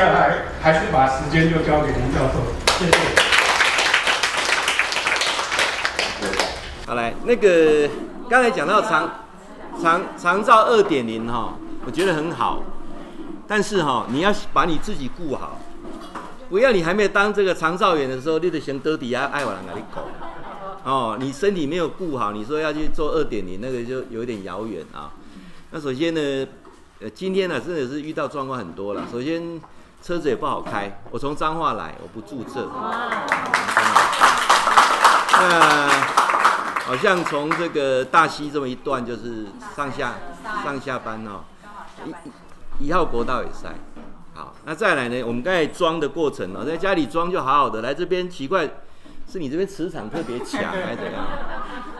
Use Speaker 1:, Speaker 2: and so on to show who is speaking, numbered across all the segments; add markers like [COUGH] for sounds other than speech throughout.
Speaker 1: 接下来还是把时间就交给林教授，谢谢。
Speaker 2: 好来，那个刚才讲到长长长照二点零哈，我觉得很好，但是哈，你要把你自己顾好，不要你还没有当这个长照员的时候，你就先得底下爱我人给你搞。哦，你身体没有顾好，你说要去做二点零，那个就有点遥远啊。那首先呢，呃，今天呢真的是遇到状况很多了。首先车子也不好开，我从彰化来，我不住这。那好像从这个大溪这么一段，就是上下上下班哦，一一号国道也塞。好，那再来呢，我们刚才装的过程哦，在家里装就好好的，来这边奇怪。是你这边磁场特别强还是怎样？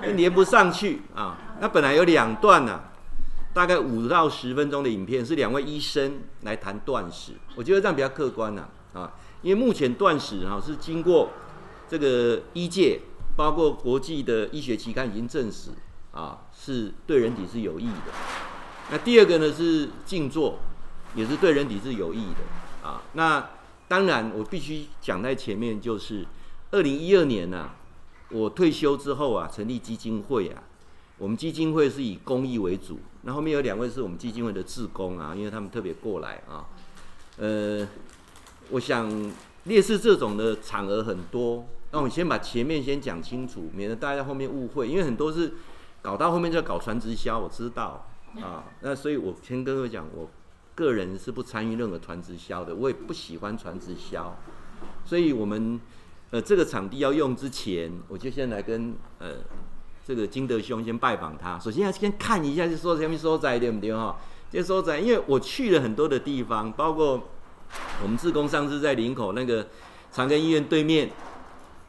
Speaker 2: [LAUGHS] 连不上去啊！那本来有两段呢、啊，大概五到十分钟的影片，是两位医生来谈断食。我觉得这样比较客观呐啊，因为目前断食哈是经过这个医界，包括国际的医学期刊已经证实啊，是对人体是有益的。那第二个呢是静坐，也是对人体是有益的啊。那当然我必须讲在前面就是。二零一二年呢、啊，我退休之后啊，成立基金会啊。我们基金会是以公益为主，那后面有两位是我们基金会的志工啊，因为他们特别过来啊。呃，我想烈士这种的场合很多，那我们先把前面先讲清楚，免得大家后面误会，因为很多是搞到后面就要搞传直销，我知道啊。那所以我先跟各位讲，我个人是不参与任何传直销的，我也不喜欢传直销，所以我们。呃，这个场地要用之前，我就先来跟呃这个金德兄先拜访他。首先要先看一下，就说什么所在对不对哈？这所在，因为我去了很多的地方，包括我们志工上次在林口那个长庚医院对面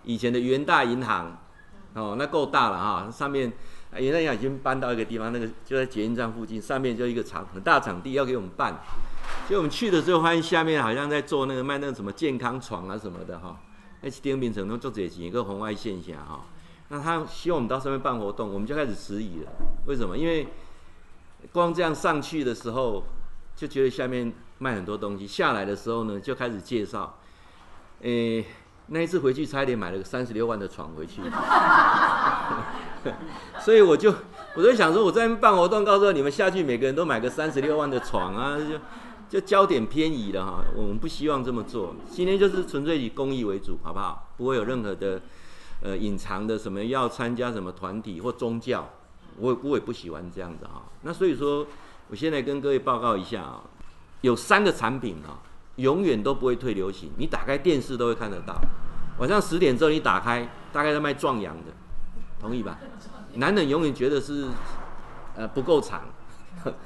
Speaker 2: 以前的元大银行，哦，那够大了哈。上面元大银行已经搬到一个地方，那个就在捷运站附近，上面就一个场很大场地要给我们办。所以我们去的时候发现下面好像在做那个卖那个什么健康床啊什么的哈。H D N 名城都做这些，一个红外线下哈，那他希望我们到上面办活动，我们就开始迟疑了。为什么？因为光这样上去的时候，就觉得下面卖很多东西，下来的时候呢，就开始介绍。诶，那一次回去差一点买了个三十六万的床回去，[LAUGHS] 所以我就我就想说，我在办活动，告诉你们下去，每个人都买个三十六万的床啊，就。就焦点偏移了哈，我们不希望这么做。今天就是纯粹以公益为主，好不好？不会有任何的呃隐藏的什么要参加什么团体或宗教，我我也不喜欢这样子哈。那所以说，我现在跟各位报告一下啊，有三个产品啊，永远都不会退流行。你打开电视都会看得到，晚上十点之后你打开，大概在卖壮阳的，同意吧？男人永远觉得是呃不够长，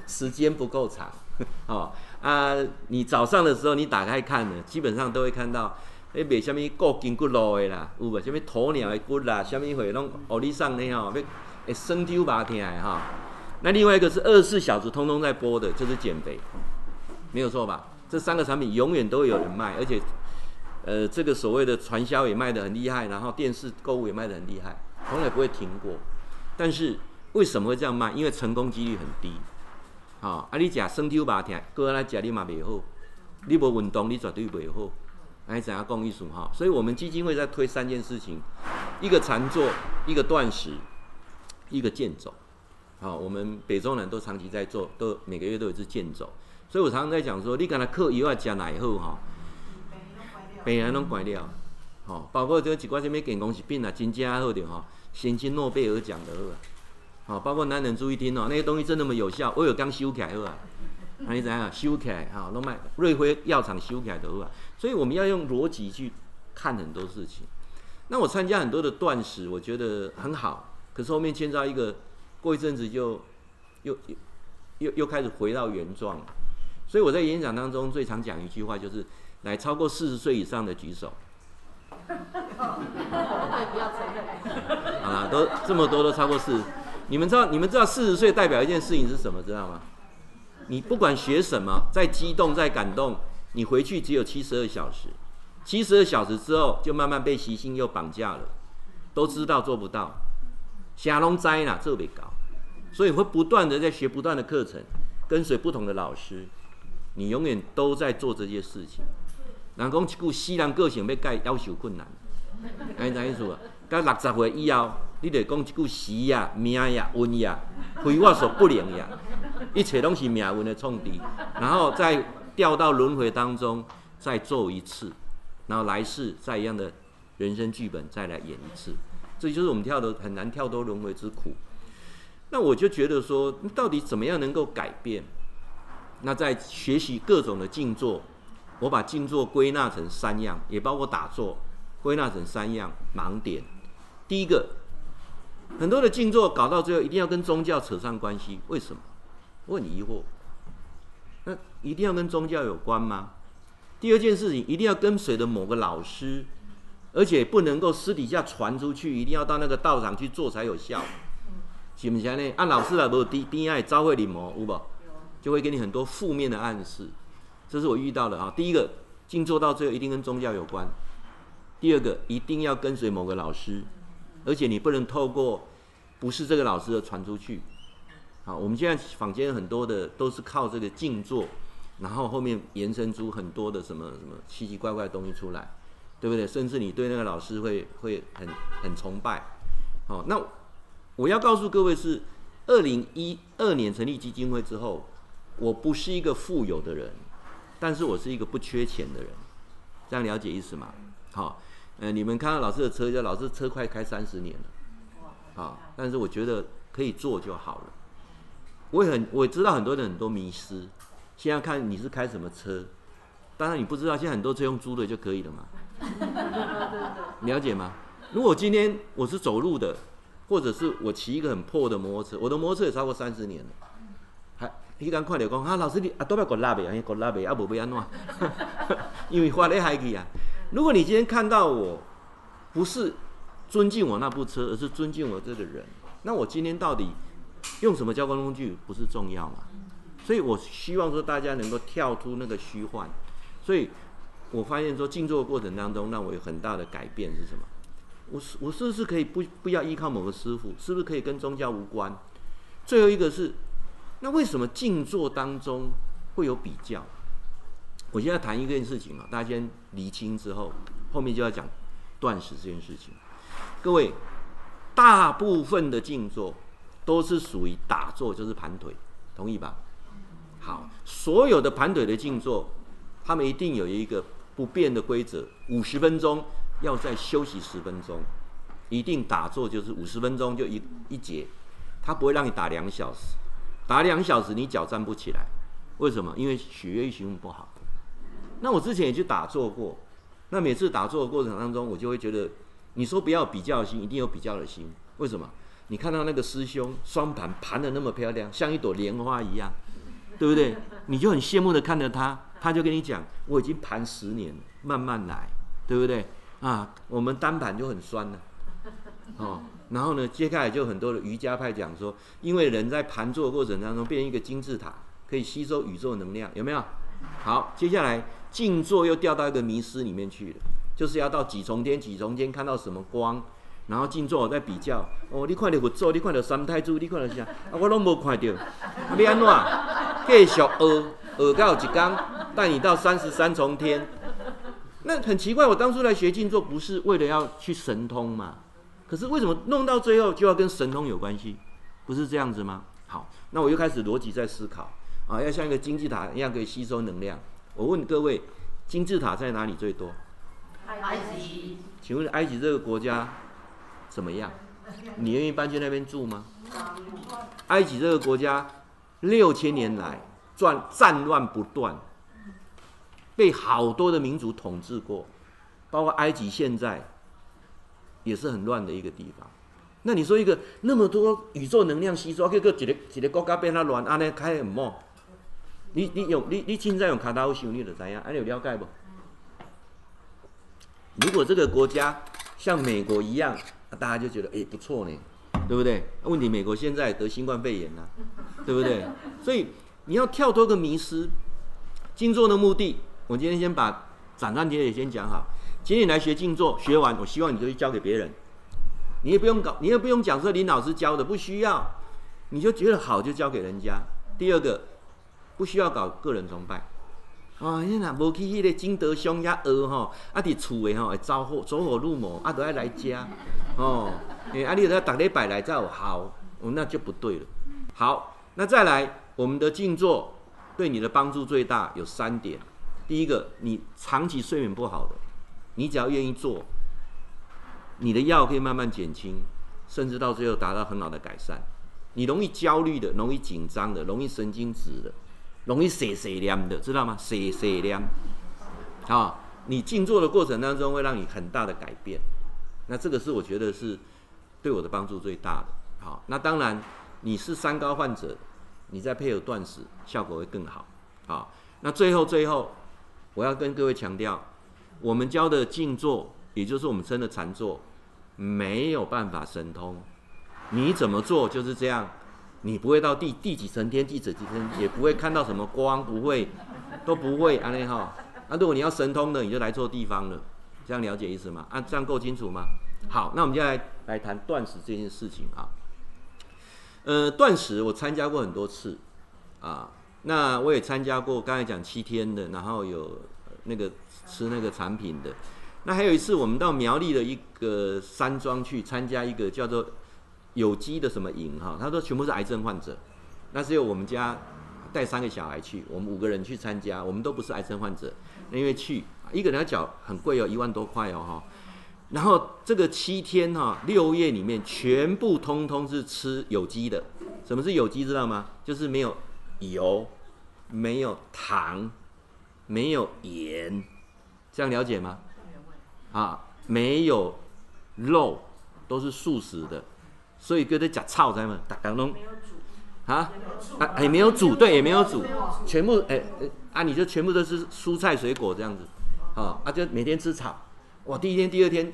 Speaker 2: 时间不够长，[LAUGHS] 哦。啊，你早上的时候你打开看呢，基本上都会看到，哎，卖什么固筋骨路的啦，有无？什么鸵鸟的骨啦，什么会拢哦，你上呢吼，要会生丢把听的哈。那另外一个是二十四小时通通在播的，就是减肥，没有错吧？这三个产品永远都有人卖，而且，呃，这个所谓的传销也卖得很厉害，然后电视购物也卖得很厉害，从来不会停过。但是为什么会这样卖？因为成功几率很低。哦，啊！你食酸抽麻痛，搁来食你嘛袂好。你无运动，你绝对袂好。哎，怎样讲意思哈？所以我们基金会在推三件事情：一个禅坐，一个断食，一个健走。好，我们北中南都长期在做，都每个月都有一次健走。所以我常常在讲说，你敢若靠药啊食奶后哈，病人拢怪了。好，包括这个几块什么健康食品啊，真正好的哈，先进诺贝尔奖的好。好，包括男人注意听哦，那些东西真那么有效？我有刚修起来啊，那你怎样修起来？好，弄卖瑞辉药厂修起来的啊。所以我们要用逻辑去看很多事情。那我参加很多的断食，我觉得很好。可是后面牵到一个，过一阵子就又又又又开始回到原状。所以我在演讲当中最常讲一句话，就是来超过四十岁以上的举手。[LAUGHS] 好啦，都这么多都超过四十。你们知道，你们知道四十岁代表一件事情是什么？知道吗？你不管学什么，再激动、再感动，你回去只有七十二小时。七十二小时之后，就慢慢被习性又绑架了，都知道做不到，瞎拢栽啦，特别高，所以会不断的在学不断的课程，跟随不同的老师。你永远都在做这些事情。人讲一句，西人个性要改，要求困难。哎，啥意思？到六十岁以后，你得讲一句死呀、命呀、运呀，非我所不能呀，一切都是命运的创敌，然后再掉到轮回当中，再做一次，然后来世再一样的人生剧本再来演一次，这就是我们跳的很难跳脱轮回之苦。那我就觉得说，到底怎么样能够改变？那在学习各种的静坐。我把静坐归纳成三样，也包括打坐，归纳成三样盲点。第一个，很多的静坐搞到最后一定要跟宗教扯上关系，为什么？我很疑惑。那一定要跟宗教有关吗？第二件事情，一定要跟随着某个老师，而且不能够私底下传出去，一定要到那个道场去做才有效，是不是呢？按老师来不低低爱招会礼膜，有无？就会给你很多负面的暗示。这是我遇到的啊。第一个，静坐到最后一定跟宗教有关；第二个，一定要跟随某个老师，而且你不能透过不是这个老师的传出去。好，我们现在坊间很多的都是靠这个静坐，然后后面延伸出很多的什么什么奇奇怪怪的东西出来，对不对？甚至你对那个老师会会很很崇拜。好，那我要告诉各位是，二零一二年成立基金会之后，我不是一个富有的人。但是我是一个不缺钱的人，这样了解意思吗？好，呃，你们看到老师的车，就老师车快开三十年了，啊，但是我觉得可以做就好了。我也很我知道很多人很多迷失，现在看你是开什么车，当然你不知道现在很多车用租的就可以了嘛，[LAUGHS] 了解吗？如果今天我是走路的，或者是我骑一个很破的摩托车，我的摩托车也超过三十年了。你刚快点讲，啊，老师你啊，都要过拉呗，啊，过拉呗，啊，无要安怎？[LAUGHS] 因为发咧海去啊。如果你今天看到我，不是尊敬我那部车，而是尊敬我这个人，那我今天到底用什么交通工具不是重要嘛？所以我希望说大家能够跳出那个虚幻。所以我发现说静坐的过程当中，让我有很大的改变是什么？我是我是不是可以不不要依靠某个师傅？是不是可以跟宗教无关？最后一个是。那为什么静坐当中会有比较？我现在谈一件事情啊，大家先厘清之后，后面就要讲断食这件事情。各位，大部分的静坐都是属于打坐，就是盘腿，同意吧？好，所有的盘腿的静坐，他们一定有一个不变的规则：五十分钟要再休息十分钟，一定打坐就是五十分钟就一一节，他不会让你打两小时。打两小时，你脚站不起来，为什么？因为血液循环不好。那我之前也去打坐过，那每次打坐的过程当中，我就会觉得，你说不要比较心，一定有比较的心。为什么？你看到那个师兄双盘盘的那么漂亮，像一朵莲花一样，对不对？你就很羡慕的看着他，他就跟你讲，我已经盘十年，慢慢来，对不对？啊，我们单盘就很酸了，哦。然后呢，接下来就很多的瑜伽派讲说，因为人在盘坐过程当中变成一个金字塔，可以吸收宇宙能量，有没有？好，接下来静坐又掉到一个迷思里面去了，就是要到几重天，几重天看到什么光，然后静坐我在比较，哦，你看到佛祖，你看到三太子，你看到啥？啊，我拢无看到，啊，要安怎？继续学，学到一天带你到三十三重天。那很奇怪，我当初来学静坐不是为了要去神通嘛？可是为什么弄到最后就要跟神通有关系？不是这样子吗？好，那我又开始逻辑在思考啊，要像一个金字塔一样可以吸收能量。我问各位，金字塔在哪里最多？埃及。请问埃及这个国家怎么样？你愿意搬去那边住吗？埃及这个国家六千年来战战乱不断，被好多的民族统治过，包括埃及现在。也是很乱的一个地方，那你说一个那么多宇宙能量吸收，结果一个一个国家变它乱，安尼开很猛。你你用你你现在用卡达欧想，你就知样？安尼有了解不？如果这个国家像美国一样，大家就觉得哎、不错呢，对不对？问题美国现在得新冠肺炎了，对不对？所以你要跳脱个迷思，静坐的目的，我今天先把斩断节也先讲好。今天来学静坐，学完我希望你就去教给别人，你也不用搞，你也不用讲说林老师教的不需要，你就觉得好就教给人家。第二个，不需要搞个人崇拜，啊，你若无去迄个金德乡遐学吼，啊，伫厝诶吼会走火走火入魔，啊，都爱来遮，哦，诶，啊，你都要逐礼拜来才有效，哦，那就不对了。好，那再来，我们的静坐对你的帮助最大有三点。第一个，你长期睡眠不好的，你只要愿意做，你的药可以慢慢减轻，甚至到最后达到很好的改善。你容易焦虑的，容易紧张的，容易神经质的。容易碎碎念的，知道吗？碎碎念，啊，你静坐的过程当中会让你很大的改变，那这个是我觉得是对我的帮助最大的。好，那当然你是三高患者，你再配合断食，效果会更好。好，那最后最后，我要跟各位强调，我们教的静坐，也就是我们称的禅坐，没有办法神通，你怎么做就是这样。你不会到第第几层天，第几层天，也不会看到什么光，不会，都不会安利哈。那如果你要神通的，你就来错地方了。这样了解意思吗？啊，这样够清楚吗？好，那我们接下来来谈断食这件事情啊。呃，断食我参加过很多次啊，那我也参加过刚才讲七天的，然后有那个吃那个产品的。那还有一次，我们到苗栗的一个山庄去参加一个叫做。有机的什么营哈？他说全部是癌症患者，那只有我们家带三个小孩去，我们五个人去参加，我们都不是癌症患者，因为去一个人要缴很贵哦，一万多块哦哈。然后这个七天哈，六夜里面全部通通是吃有机的。什么是有机知道吗？就是没有油，没有糖，没有盐，这样了解吗？啊，没有肉，都是素食的。所以哥在讲草在嘛，打刚弄啊啊也没有煮，对，也没有煮，全部哎哎啊，你就全部都是蔬菜水果这样子，啊啊就每天吃草，哇，第一天第二天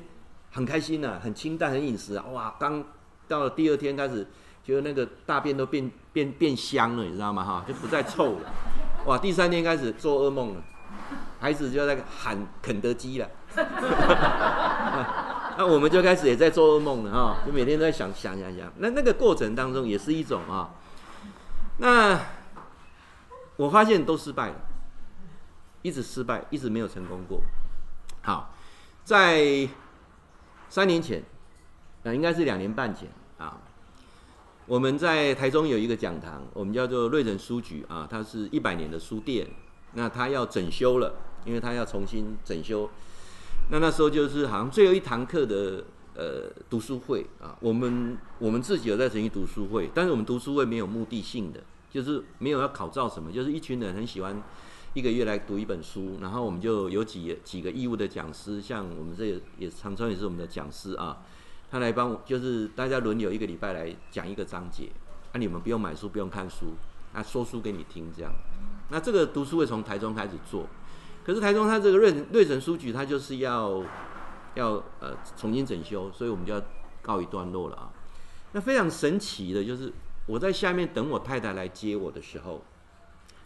Speaker 2: 很开心呐、啊，很清淡很饮食啊，哇，刚到了第二天开始，觉得那个大便都变变变香了，你知道吗？哈，就不再臭了，[LAUGHS] 哇，第三天开始做噩梦了，孩子就在喊肯德基了。[LAUGHS] [LAUGHS] [LAUGHS] 那我们就开始也在做噩梦了哈，就每天都在想想想想。那那个过程当中也是一种啊。那我发现都失败了，一直失败，一直没有成功过。好，在三年前，那应该是两年半前啊，我们在台中有一个讲堂，我们叫做瑞仁书局啊，它是一百年的书店，那它要整修了，因为它要重新整修。那那时候就是好像最后一堂课的呃读书会啊，我们我们自己有在成立读书会，但是我们读书会没有目的性的，就是没有要考照什么，就是一群人很喜欢一个月来读一本书，然后我们就有几几个义务的讲师，像我们这也常常也是我们的讲师啊，他来帮我，就是大家轮流一个礼拜来讲一个章节，那、啊、你们不用买书，不用看书，他、啊、说书给你听这样，那这个读书会从台中开始做。可是台中它这个瑞瑞城书局，它就是要要呃重新整修，所以我们就要告一段落了啊。那非常神奇的就是，我在下面等我太太来接我的时候，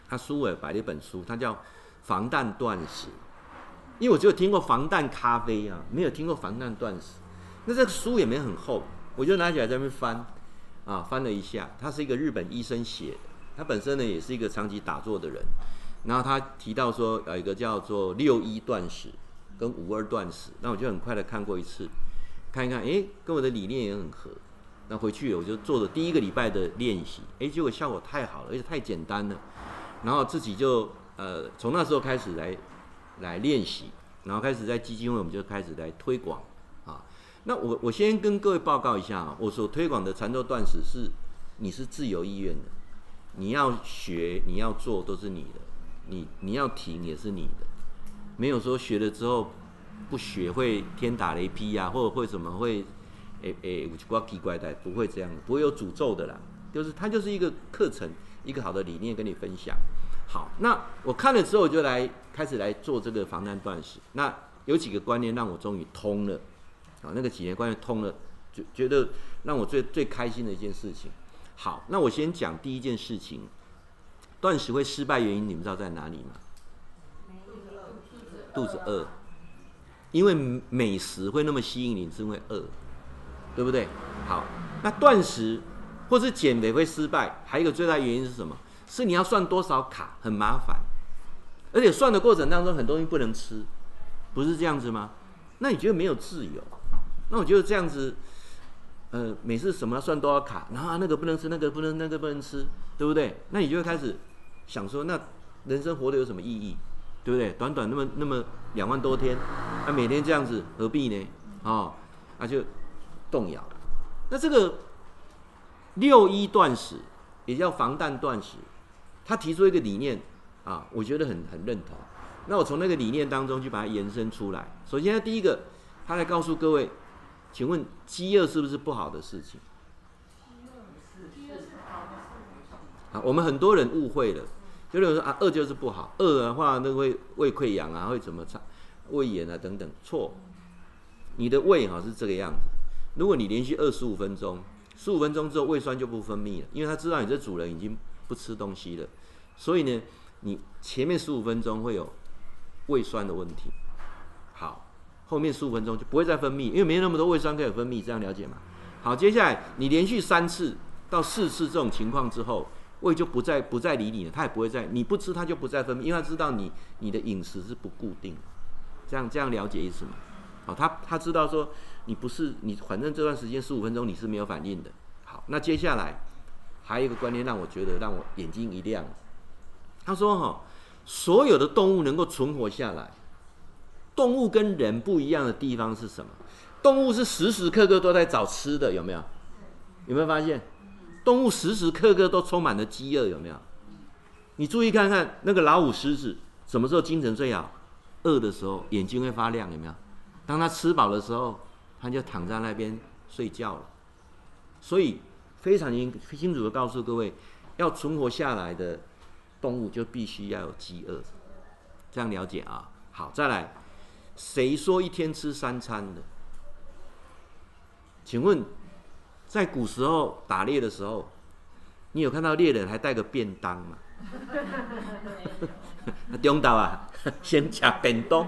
Speaker 2: 她书尾摆了一本书，它叫《防弹断食》。因为我只有听过防弹咖啡啊，没有听过防弹断食。那这个书也没很厚，我就拿起来在那边翻啊，翻了一下。他是一个日本医生写的，他本身呢也是一个长期打坐的人。然后他提到说有一个叫做六一断食跟五二断食，那我就很快的看过一次，看一看，哎，跟我的理念也很合。那回去我就做了第一个礼拜的练习，哎，结果效果太好了，而且太简单了。然后自己就呃从那时候开始来来练习，然后开始在基金会我们就开始来推广啊。那我我先跟各位报告一下啊，我所推广的禅坐断食是你是自由意愿的，你要学你要做都是你的。你你要停也是你的，没有说学了之后不学会天打雷劈呀、或者会什么会，诶诶，怪奇怪的，不会这样，不会有诅咒的啦。就是它就是一个课程，一个好的理念跟你分享。好，那我看了之后我就来开始来做这个防弹断食。那有几个观念让我终于通了，啊，那个几年观念通了，就觉得让我最最开心的一件事情。好，那我先讲第一件事情。断食会失败原因，你们知道在哪里吗？肚子饿，因为美食会那么吸引你，是因为饿，对不对？好，那断食或是减肥会失败，还有一个最大原因是什么？是你要算多少卡，很麻烦。而且算的过程当中很多东西不能吃，不是这样子吗？那你觉得没有自由？那我觉得这样子，呃，每次什么算都要卡，然后啊那个不能吃，那个不能，那个不能吃，对不对？那你就会开始想说，那人生活得有什么意义？对不对？短短那么那么两万多天，那、每天这样子何必呢？啊、那、就动摇。那这个六一断食也叫防弹断食，他提出一个理念啊，我觉得很很认同。那我从那个理念当中去把它延伸出来。首先，第一个，他来告诉各位，请问饥饿是不是不好的事情？饥饿是好的啊，我们很多人误会了。就认为说啊，饿就是不好，饿的话那会胃溃疡啊，会怎么肠胃炎啊等等。错，你的胃哈是这个样子。如果你连续饿十五分钟，十五分钟之后胃酸就不分泌了，因为他知道你这主人已经不吃东西了，所以呢，你前面十五分钟会有胃酸的问题。后面十五分钟就不会再分泌，因为没那么多胃酸可以分泌，这样了解吗？好，接下来你连续三次到四次这种情况之后。胃就不再不再理你了，它也不会再你不吃，它就不再分泌，因为它知道你你的饮食是不固定，这样这样了解意思吗？好，他他知道说你不是你，反正这段时间十五分钟你是没有反应的。好，那接下来还有一个观念让我觉得让我眼睛一亮，他说哈，所有的动物能够存活下来，动物跟人不一样的地方是什么？动物是时时刻刻都在找吃的，有没有？有没有发现？动物时时刻刻都充满了饥饿，有没有？你注意看看那个老虎、狮子，什么时候精神最好？饿的时候，眼睛会发亮，有没有？当它吃饱的时候，它就躺在那边睡觉了。所以非常清清楚的告诉各位，要存活下来的动物就必须要有饥饿，这样了解啊？好，再来，谁说一天吃三餐的？请问？在古时候打猎的时候，你有看到猎人还带个便当吗？中 [LAUGHS] 岛啊，[LAUGHS] 先吃便当，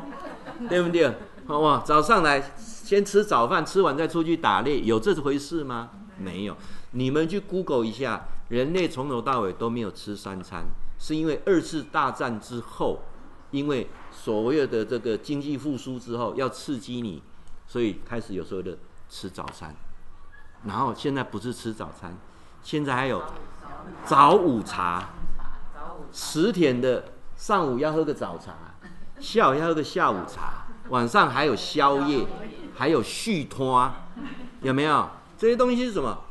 Speaker 2: 对不对？哇，早上来先吃早饭，吃完再出去打猎，有这回事吗？没有。你们去 Google 一下，人类从头到尾都没有吃三餐，是因为二次大战之后，因为所谓的这个经济复苏之后要刺激你，所以开始有时候的吃早餐。然后现在不是吃早餐，现在还有早午茶，十点的上午要喝个早茶，下午要喝个下午茶，晚上还有宵夜，还有续摊，有没有？这些东西是什么？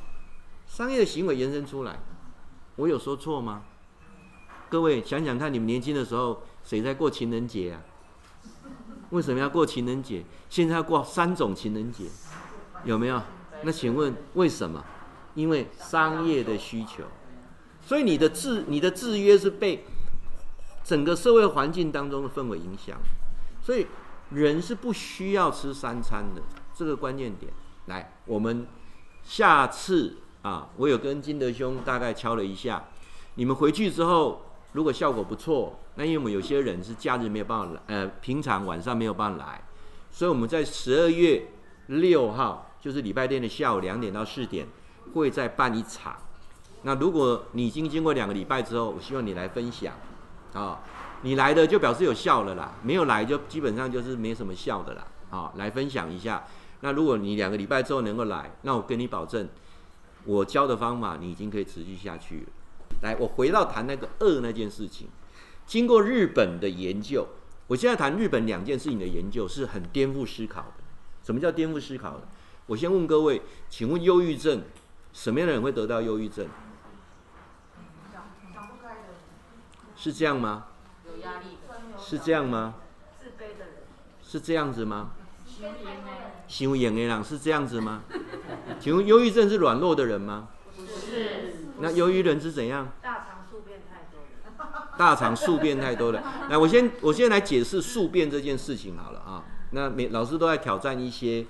Speaker 2: 商业的行为延伸出来，我有说错吗？各位想想看，你们年轻的时候谁在过情人节啊？为什么要过情人节？现在要过三种情人节，有没有？那请问为什么？因为商业的需求，所以你的制你的制约是被整个社会环境当中的氛围影响，所以人是不需要吃三餐的，这个关键点。来，我们下次啊，我有跟金德兄大概敲了一下，你们回去之后如果效果不错，那因为我们有些人是假日没有办法来，呃，平常晚上没有办法来，所以我们在十二月六号。就是礼拜天的下午两点到四点，会再办一场。那如果你已经经过两个礼拜之后，我希望你来分享，啊，你来的就表示有效了啦，没有来就基本上就是没什么效的啦，啊，来分享一下。那如果你两个礼拜之后能够来，那我跟你保证，我教的方法你已经可以持续下去。来，我回到谈那个饿那件事情，经过日本的研究，我现在谈日本两件事情的研究是很颠覆思考的。什么叫颠覆思考的？我先问各位，请问忧郁症，什么样的人会得到忧郁症？是这样吗？有压力的。是这样吗？自卑的人。是这样子吗？行为严人是这样子吗？[LAUGHS] 请问忧郁症是软弱的人吗？不是。那忧郁人是怎样？大肠宿便太多了。大肠宿便太多了。来，我先我先来解释宿便这件事情好了啊。那每老师都在挑战一些。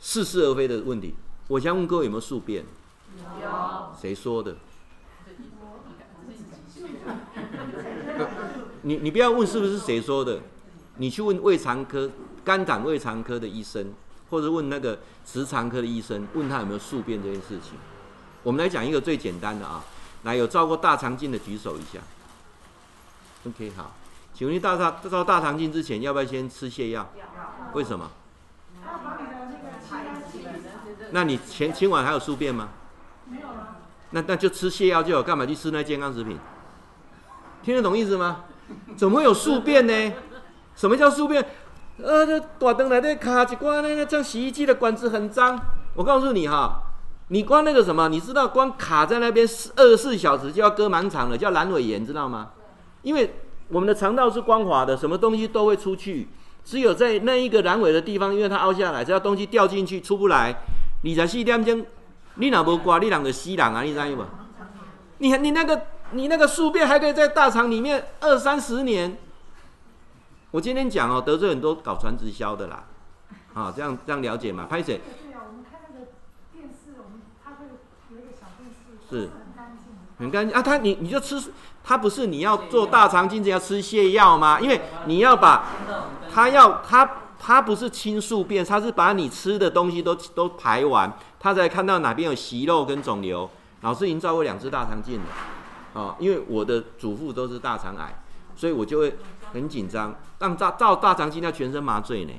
Speaker 2: 似是而非的问题，我想问各位有没有宿便？有。谁说的？[LAUGHS] 你你不要问是不是谁说的，你去问胃肠科、肝胆胃肠科的医生，或者问那个直肠科的医生，问他有没有宿便这件事情。我们来讲一个最简单的啊，来有照过大肠镜的举手一下。OK，好，请问你大大到大肠镜之前，要不要先吃泻药？为什么？那你前今晚还有宿便吗？没有了。那那就吃泻药就好，干嘛去吃那健康食品？听得懂意思吗？怎么会有宿便呢？什么叫宿便？呃，这大灯来的卡一关呢，那这样洗衣机的管子很脏。我告诉你哈，你光那个什么，你知道光卡在那边二十四小时就要割盲肠了，叫阑尾炎，知道吗？因为我们的肠道是光滑的，什么东西都会出去，只有在那一个阑尾的地方，因为它凹下来，只要东西掉进去出不来。二十四点钟，你若无刮，你两个吸人啊！你知道吗？你你那个你那个宿便还可以在大肠里面二三十年。我今天讲哦，得罪很多搞传直销的啦，啊，这样这样了解嘛？拍谁？是，很干净啊！他你你就吃，他不是你要做大肠镜，要吃泻药吗？因为你要把，他要他。他不是清宿便，他是把你吃的东西都都排完，他才看到哪边有息肉跟肿瘤。老师已经照过两次大肠镜了，啊，因为我的祖父都是大肠癌，所以我就会很紧张。让照照大肠镜要全身麻醉呢，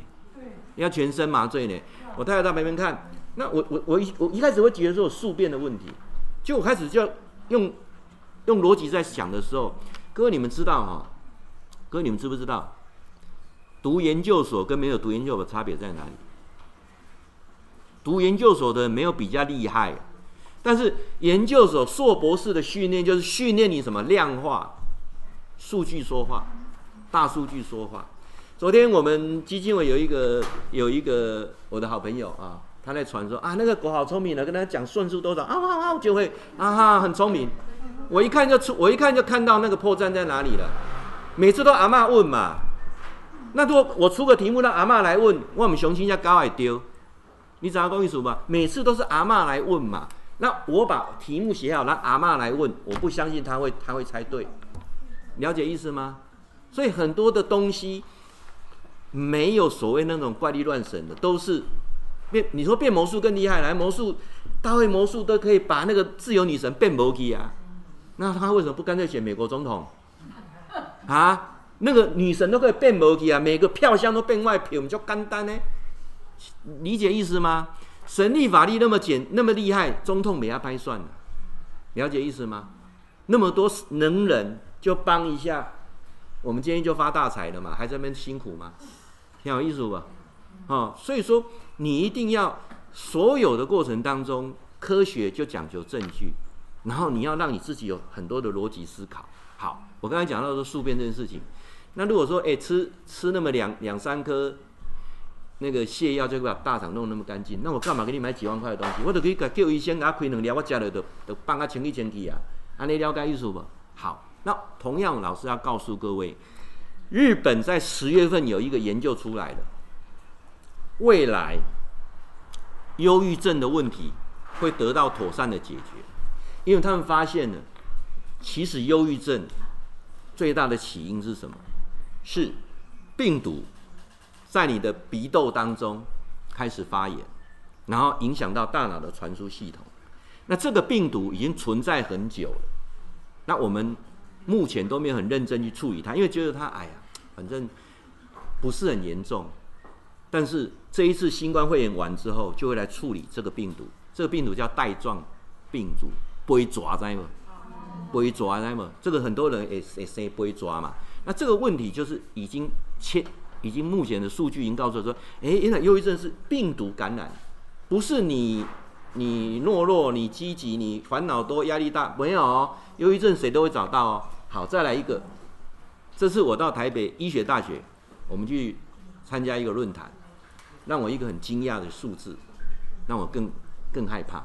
Speaker 2: 要全身麻醉呢。我太太在旁边看，那我我我一我一开始会觉得说有宿便的问题，就我开始就要用用逻辑在想的时候，各位你们知道哈？各位你们知不知道？读研究所跟没有读研究所的差别在哪里？读研究所的没有比较厉害，但是研究所硕博士的训练就是训练你什么量化数据说话，大数据说话。昨天我们基金委有一个有一个我的好朋友啊，他在传说啊，那个狗好聪明的，跟他讲算术多少啊啊啊，就会啊哈很聪明。我一看就出，我一看就看到那个破绽在哪里了。每次都阿嬷问嘛。那如果我出个题目让阿嬷来问，我们雄心要高矮丢，你知道讲意思吗？每次都是阿嬷来问嘛，那我把题目写好，让阿嬷来问，我不相信他会他会猜对，了解意思吗？所以很多的东西没有所谓那种怪力乱神的，都是变。你说变魔术更厉害，来魔术大会魔术都可以把那个自由女神变魔去啊，那他为什么不干脆选美国总统 [LAUGHS] 啊？那个女神都可以变魔去啊，每个票箱都变外票，就简单呢？理解意思吗？神力法力那么简那么厉害，总统没要拍算了，了解意思吗？那么多能人就帮一下，我们今天就发大财了嘛？还在那边辛苦吗？挺有意思吧？哦，所以说你一定要所有的过程当中，科学就讲究证据，然后你要让你自己有很多的逻辑思考。好，我刚才讲到说宿便这件事情。那如果说，哎、吃吃那么两两三颗那个泻药，就把大肠弄那么干净，那我干嘛给你买几万块的东西？我都可以给叫医生给他开两粒，我吃了就就帮他清理清理啊。安尼了解意思不？好，那同样老师要告诉各位，日本在十月份有一个研究出来的，未来忧郁症的问题会得到妥善的解决，因为他们发现呢，其实忧郁症最大的起因是什么？是病毒在你的鼻窦当中开始发炎，然后影响到大脑的传输系统。那这个病毒已经存在很久了，那我们目前都没有很认真去处理它，因为觉得它哎呀，反正不是很严重。但是这一次新冠肺炎完之后，就会来处理这个病毒。这个病毒叫带状病毒，杯抓在吗？杯抓在吗？这个很多人也也说杯抓嘛。那这个问题就是已经切，已经目前的数据已经告诉说，哎，原来忧郁症是病毒感染，不是你你懦弱、你积极、你烦恼多、压力大，没有哦，忧郁症谁都会找到哦。好，再来一个，这次我到台北医学大学，我们去参加一个论坛，让我一个很惊讶的数字，让我更更害怕。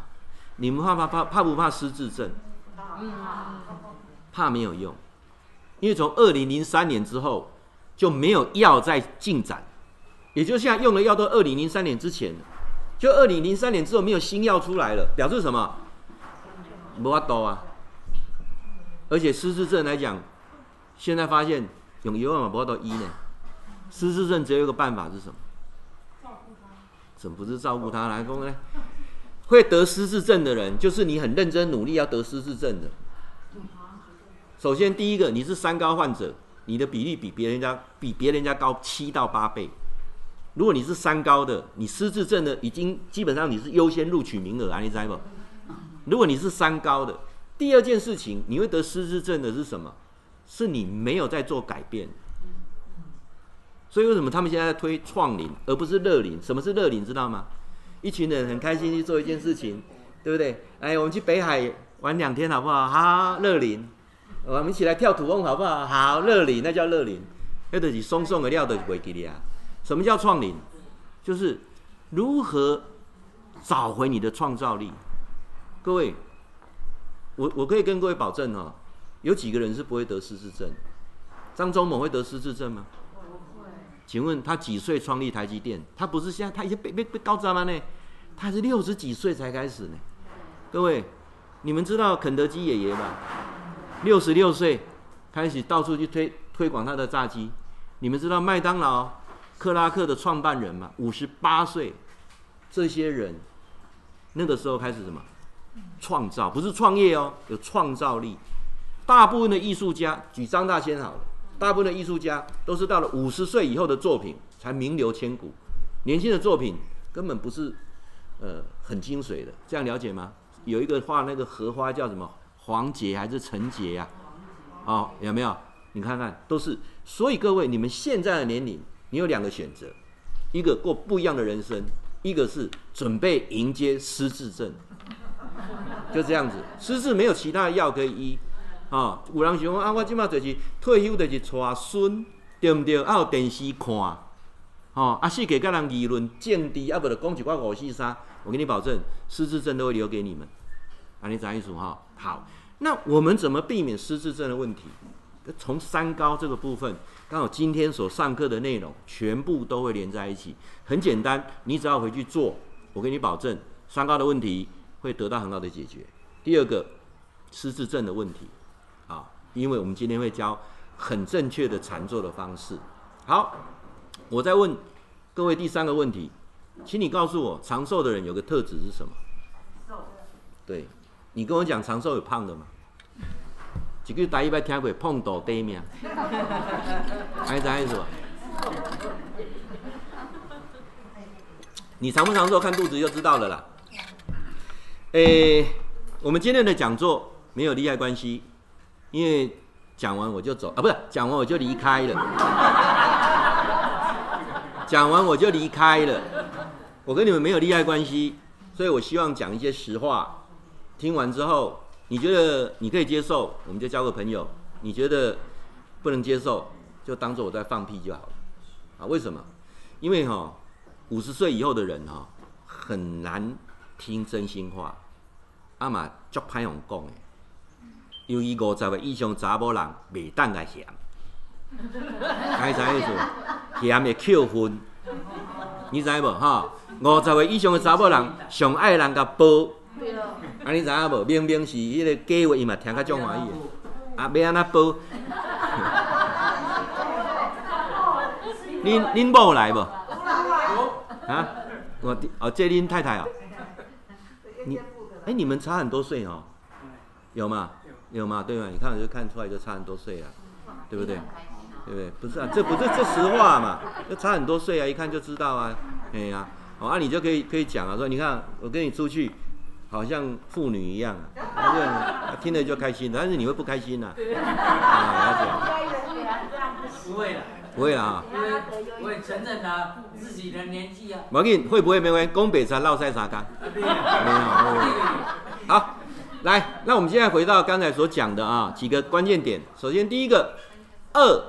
Speaker 2: 你们怕怕怕怕不怕失智症？怕没有用。因为从二零零三年之后就没有药在进展，也就现在用的药都二零零三年之前，就二零零三年之后没有新药出来了，表示什么？没法度啊！而且失智症来讲，现在发现用药嘛没法到医呢。失智症只有一个办法是什么？照顾他。怎么不是照顾他来说呢？会得失智症的人，就是你很认真努力要得失智症的。首先，第一个，你是三高患者，你的比例比别人家比别人家高七到八倍。如果你是三高的，你失智症的已经基本上你是优先录取名额啊，你知道不？如果你是三高的，第二件事情你会得失智症的是什么？是你没有在做改变。所以为什么他们现在在推创龄，而不是乐龄？什么是乐龄？知道吗？一群人很开心去做一件事情，对不对？哎，我们去北海玩两天好不好？好，乐林。我们一起来跳土风好不好？好，乐林，那叫乐林。那得是松松的料的维吉利亚。什么叫创龄？就是如何找回你的创造力。各位，我我可以跟各位保证哦，有几个人是不会得失智症？张忠谋会得失智症吗？请问他几岁创立台积电？他不是现在，他已经被被被高知了？呢，他是六十几岁才开始呢。各位，你们知道肯德基爷爷吧？六十六岁开始到处去推推广他的炸鸡。你们知道麦当劳克拉克的创办人吗？五十八岁，这些人那个时候开始什么？创造，不是创业哦，有创造力。大部分的艺术家，举张大千好了。大部分的艺术家都是到了五十岁以后的作品才名留千古，年轻的作品根本不是呃很精髓的，这样了解吗？有一个画那个荷花叫什么黄杰还是陈杰呀？哦，有没有？你看看都是。所以各位，你们现在的年龄，你有两个选择，一个过不一样的人生，一个是准备迎接失智症，就这样子。失智没有其他的药可以医。哦，有人想讲啊，我即马就是退休，就是带孙，对不对？啊，有电视看，哦，啊，世界跟人议论政治，啊，不就讲一寡五四三。我给你保证，失智症都会留给你们。啊，你讲清楚哈。好，那我们怎么避免失智症的问题？从三高这个部分，刚好今天所上课的内容全部都会连在一起。很简单，你只要回去做，我给你保证，三高的问题会得到很好的解决。第二个，失智症的问题。啊，因为我们今天会教很正确的禅坐的方式。好，我再问各位第三个问题，请你告诉我，长寿的人有个特质是什么？瘦。对，你跟我讲长寿有胖的吗？几个大家一般听过碰到对面，还 [LAUGHS] 是还是什么？你长不长寿看肚子就知道了啦。诶，我们今天的讲座没有利害关系。因为讲完我就走啊，不是讲完我就离开了，[LAUGHS] 讲完我就离开了，我跟你们没有利害关系，所以我希望讲一些实话。听完之后，你觉得你可以接受，我们就交个朋友；你觉得不能接受，就当做我在放屁就好了。啊，为什么？因为哈，五十岁以后的人哈，很难听真心话，阿妈就歹用讲的。由于五十岁以上查某人袂当个嫌，该啥意思？嫌的扣分，你知无哈？五十岁以上的查某人上爱人甲抱，啊你知影无？明明是迄个假话，伊嘛听较种欢喜的。啊，要安怎抱？恁恁某来无？啊？我哦，这恁太太哦。你哎，你们差很多岁哦，有吗？有吗？对吗？你看就看出来就差很多岁了，对不对？对不对？不是啊，这不是这实话嘛，就差很多岁啊，一看就知道啊。哎呀，哦，啊，你就可以可以讲啊，说你看我跟你出去，好像妇女一样啊，[LAUGHS] 这样听了就开心，但是你会不开心呐？啊，了解。不会了，不会了啊。因为我也承认了自己的年纪啊。毛巾会不会没关系？东北茶烙赛啥干？没有。好。来，那我们现在回到刚才所讲的啊几个关键点。首先，第一个，饿，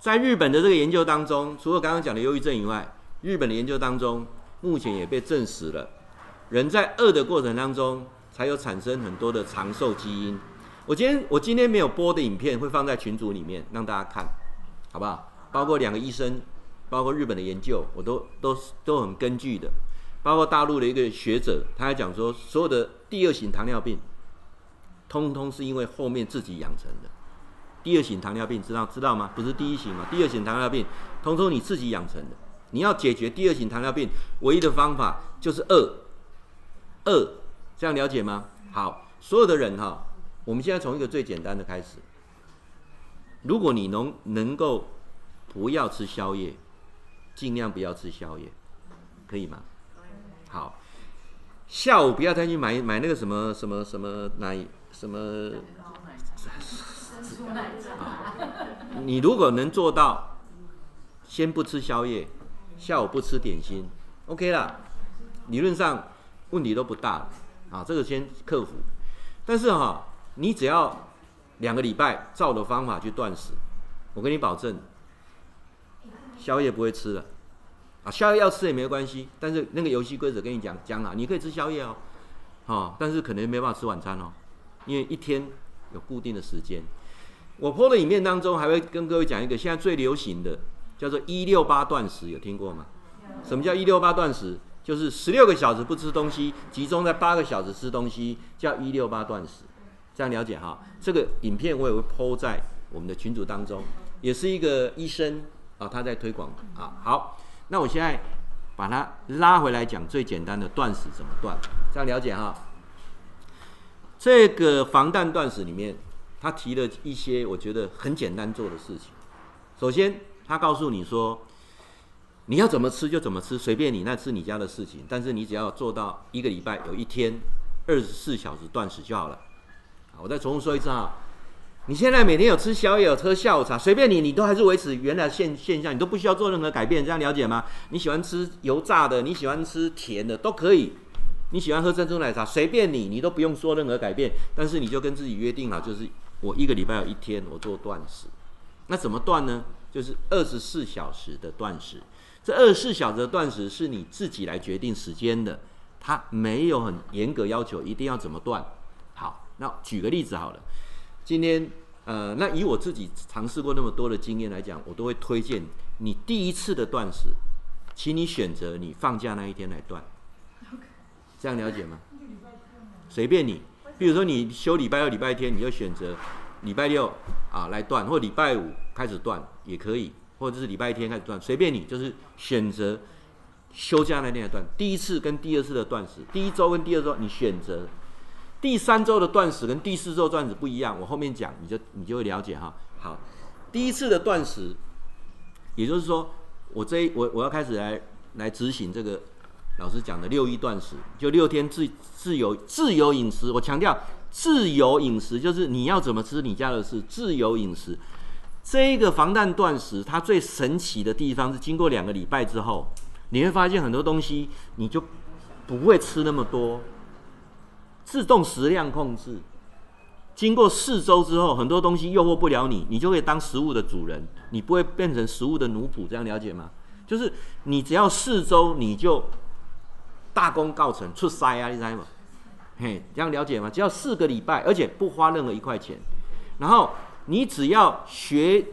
Speaker 2: 在日本的这个研究当中，除了刚刚讲的忧郁症以外，日本的研究当中，目前也被证实了，人在饿的过程当中，才有产生很多的长寿基因。我今天我今天没有播的影片，会放在群组里面让大家看，好不好？包括两个医生，包括日本的研究，我都都都很根据的。包括大陆的一个学者，他还讲说，所有的第二型糖尿病，通通是因为后面自己养成的。第二型糖尿病知道知道吗？不是第一型吗？第二型糖尿病，通通你自己养成的。你要解决第二型糖尿病，唯一的方法就是饿，饿，这样了解吗？好，所有的人哈，我们现在从一个最简单的开始，如果你能能够不要吃宵夜，尽量不要吃宵夜，可以吗？好，下午不要再去买买那个什么什么什么奶什么。你如果能做到，先不吃宵夜，下午不吃点心，OK 啦，理论上问题都不大啊，这个先克服。但是哈，你只要两个礼拜照我的方法去断食，我跟你保证，宵夜不会吃了啊。宵夜要吃也没关系，但是那个游戏规则跟你讲讲啊，你可以吃宵夜哦，啊，但是可能没办法吃晚餐哦，因为一天有固定的时间。我 PO 的影片当中还会跟各位讲一个现在最流行的叫做一六八断食，有听过吗？什么叫一六八断食？就是十六个小时不吃东西，集中在八个小时吃东西，叫一六八断食。这样了解哈？这个影片我也会抛在我们的群组当中，也是一个医生啊，他在推广啊。好，那我现在把它拉回来讲最简单的断食怎么断，这样了解哈？这个防弹断食里面。他提了一些我觉得很简单做的事情。首先，他告诉你说，你要怎么吃就怎么吃，随便你，那是你家的事情。但是你只要做到一个礼拜有一天二十四小时断食就好了。我再重复说一次哈，你现在每天有吃宵夜，有喝下午茶，随便你，你都还是维持原来现现象，你都不需要做任何改变。这样了解吗？你喜欢吃油炸的，你喜欢吃甜的都可以。你喜欢喝珍珠奶茶，随便你，你都不用做任何改变。但是你就跟自己约定好，就是。我一个礼拜有一天我做断食，那怎么断呢？就是二十四小时的断食。这二十四小时的断食是你自己来决定时间的，它没有很严格要求一定要怎么断。好，那举个例子好了，今天呃，那以我自己尝试过那么多的经验来讲，我都会推荐你第一次的断食，请你选择你放假那一天来断，这样了解吗？随便你。比如说你休礼拜六、礼拜天，你就选择礼拜六啊来断，或礼拜五开始断也可以，或者是礼拜天开始断，随便你，就是选择休假那天来断。第一次跟第二次的断食，第一周跟第二周你选择，第三周的断食跟第四周断食不一样，我后面讲你就你就会了解哈。好，第一次的断食，也就是说我这一我我要开始来来执行这个。老师讲的六一断食，就六天自自由自由饮食。我强调自由饮食，就是你要怎么吃你家的事，自由饮食。这个防弹断食，它最神奇的地方是，经过两个礼拜之后，你会发现很多东西你就不会吃那么多，自动食量控制。经过四周之后，很多东西诱惑不了你，你就可以当食物的主人，你不会变成食物的奴仆。这样了解吗？就是你只要四周，你就。大功告成，出塞啊，你知道吗？嘿，这样了解吗？只要四个礼拜，而且不花任何一块钱。然后你只要学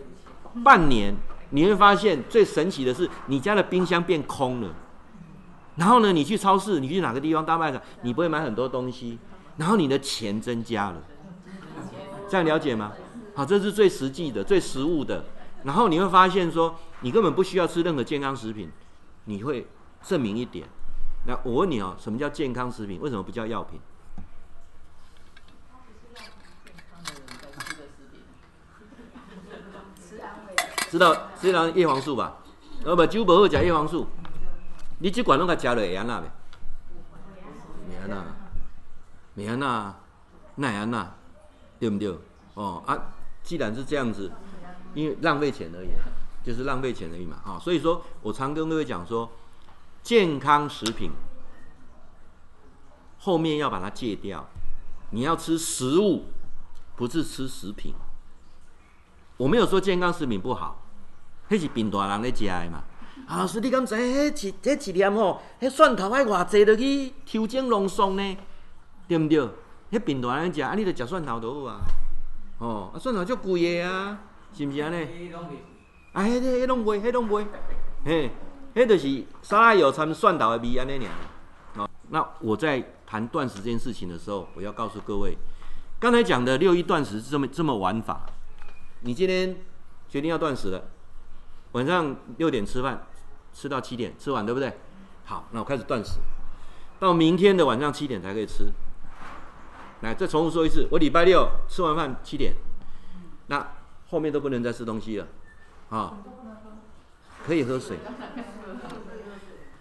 Speaker 2: 半年，你会发现最神奇的是，你家的冰箱变空了。然后呢，你去超市，你去哪个地方大卖场，你不会买很多东西。然后你的钱增加了，这样了解吗？好，这是最实际的、最实物的。然后你会发现说，你根本不需要吃任何健康食品，你会证明一点。那我问你哦，什么叫健康食品？为什么不叫药品？知道知道叶黄素吧？呃不，酒不好吃叶黄素，你这管拢个吃了会安那呗？没安那，没安那，那安那，对不对？哦啊，既然是这样子，因为浪费钱而已，就是浪费钱而已嘛。啊，所以说我常跟各位讲说。健康食品后面要把它戒掉，你要吃食物，不是吃食品。我没有说健康食品不好，那是病大人在吃的嘛。啊，老师，你敢知？迄一、迄一粒吼，迄蒜头爱偌济，落去抽精浓缩呢？对不对？迄病大人吃，啊，你就吃蒜头就好啊。哦，啊，蒜头足贵的啊，是不是安尼？啊，迄、迄、迄拢卖，迄拢卖，嘿。那就是沙拉油掺蒜头的味安尼尔。那我在谈断食这件事情的时候，我要告诉各位，刚才讲的六一断食是这么这么玩法。你今天决定要断食了，晚上六点吃饭，吃到七点吃完，对不对？好，那我开始断食，到明天的晚上七点才可以吃。来，再重复说一次，我礼拜六吃完饭七点，那后面都不能再吃东西了，啊，可以喝水。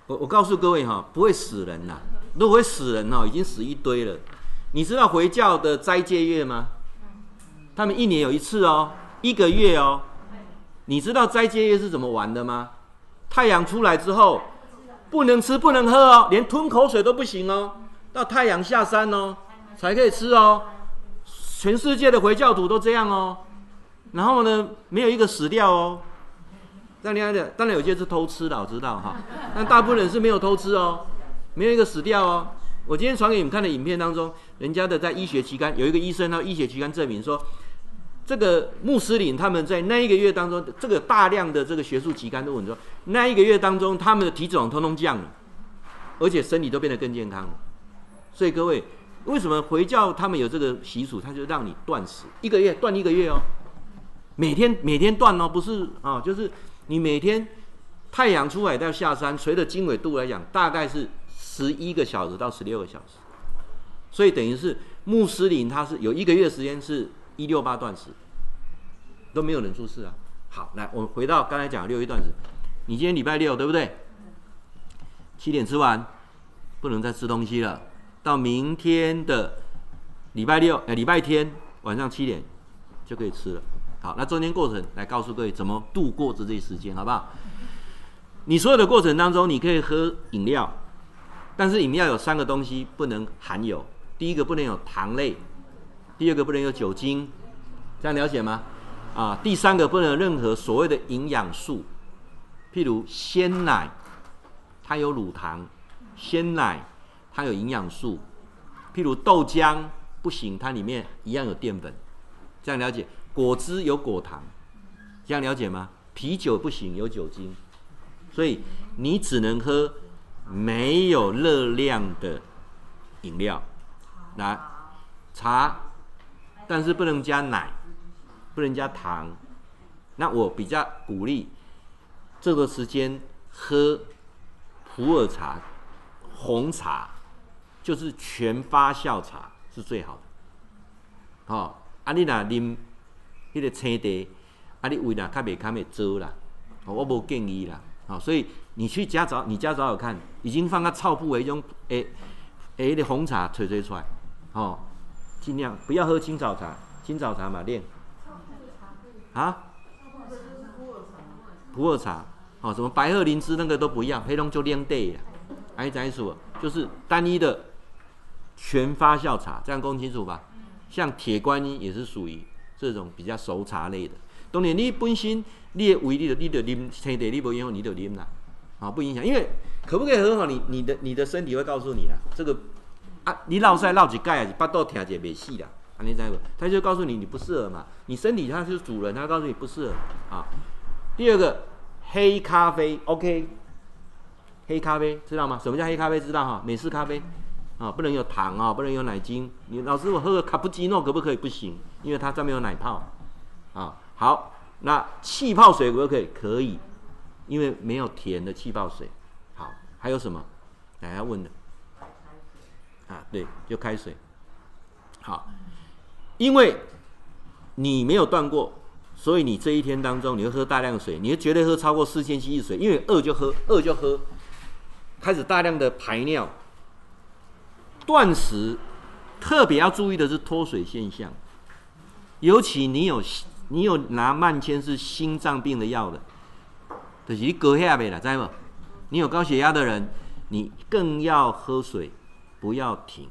Speaker 2: 我我告诉各位哈，不会死人呐，如果会死人哦，已经死一堆了。你知道回教的斋戒月吗？他们一年有一次哦，一个月哦。你知道斋戒夜是怎么玩的吗？太阳出来之后，不能吃不能喝哦，连吞口水都不行哦，到太阳下山哦才可以吃哦。全世界的回教徒都这样哦。然后呢，没有一个死掉哦。这样的，当然有些是偷吃的，我知道哈。但大部分人是没有偷吃哦，没有一个死掉哦。我今天传给你们看的影片当中，人家的在医学期刊有一个医生，他医学期刊证明说，这个穆斯林他们在那一个月当中，这个大量的这个学术期刊都问说，那一个月当中他们的体脂肪通通降了，而且身体都变得更健康了。所以各位，为什么回教他们有这个习俗？他就让你断食一个月，断一个月哦，每天每天断哦，不是啊，就是。你每天太阳出来到下山，随着经纬度来讲，大概是十一个小时到十六个小时，所以等于是穆斯林他是有一个月时间是一六八断食，都没有人出事啊。好，来我们回到刚才讲的六一断食，你今天礼拜六对不对？七点吃完，不能再吃东西了，到明天的礼拜六呃礼拜天晚上七点就可以吃了。好，那中间过程来告诉各位怎么度过这些时间，好不好？你所有的过程当中，你可以喝饮料，但是饮料有三个东西不能含有：第一个不能有糖类，第二个不能有酒精，这样了解吗？啊，第三个不能有任何所谓的营养素，譬如鲜奶，它有乳糖；鲜奶它有营养素，譬如豆浆不行，它里面一样有淀粉，这样了解？果汁有果糖，这样了解吗？啤酒不行，有酒精，所以你只能喝没有热量的饮料，来茶，但是不能加奶，不能加糖。那我比较鼓励这个时间喝普洱茶、红茶，就是全发酵茶是最好的。好、哦，阿丽娜啉。那个青茶，啊，你胃呐，较袂堪会糟啦，我无建议啦，好，所以你去家找，你家找找看，已经放个臭布的迄种，诶，诶，那红茶吹吹出来，哦，尽量不要喝青草茶，青草茶嘛练，啊，普洱茶，哦，什么白鹤灵芝那个都不要，黑龙就练对了，哎，怎说？就是单一的全发酵茶，这样讲清楚吧？像铁观音也是属于。这种比较熟茶类的，当然你本身你的胃你的你的啉青茶你不用你就啉啦，啊不影响，因为可不可以很好？你你的你的身体会告诉你啦，这个啊你落赛落几盖啊，巴肚疼者袂死啦，安尼知无？他就告诉你你不适合嘛，你身体它是主人，他告诉你不适合啊。第二个黑咖啡，OK，黑咖啡知道吗？什么叫黑咖啡？知道哈？美式咖啡。啊，不能有糖啊，不能有奶精。你老师，我喝个卡布奇诺可不可以？不行，因为它上面有奶泡。啊，好，那气泡水可不可以？可以，因为没有甜的气泡水。好，还有什么？大家问的。啊，对，就开水。好，因为你没有断过，所以你这一天当中你会喝大量水，你会绝对喝超过四千 cc 水，因为饿就喝，饿就喝，开始大量的排尿。断食特别要注意的是脱水现象，尤其你有你有拿慢签是心脏病的药的，就是你高血压的，知道不？你有高血压的人，你更要喝水，不要停。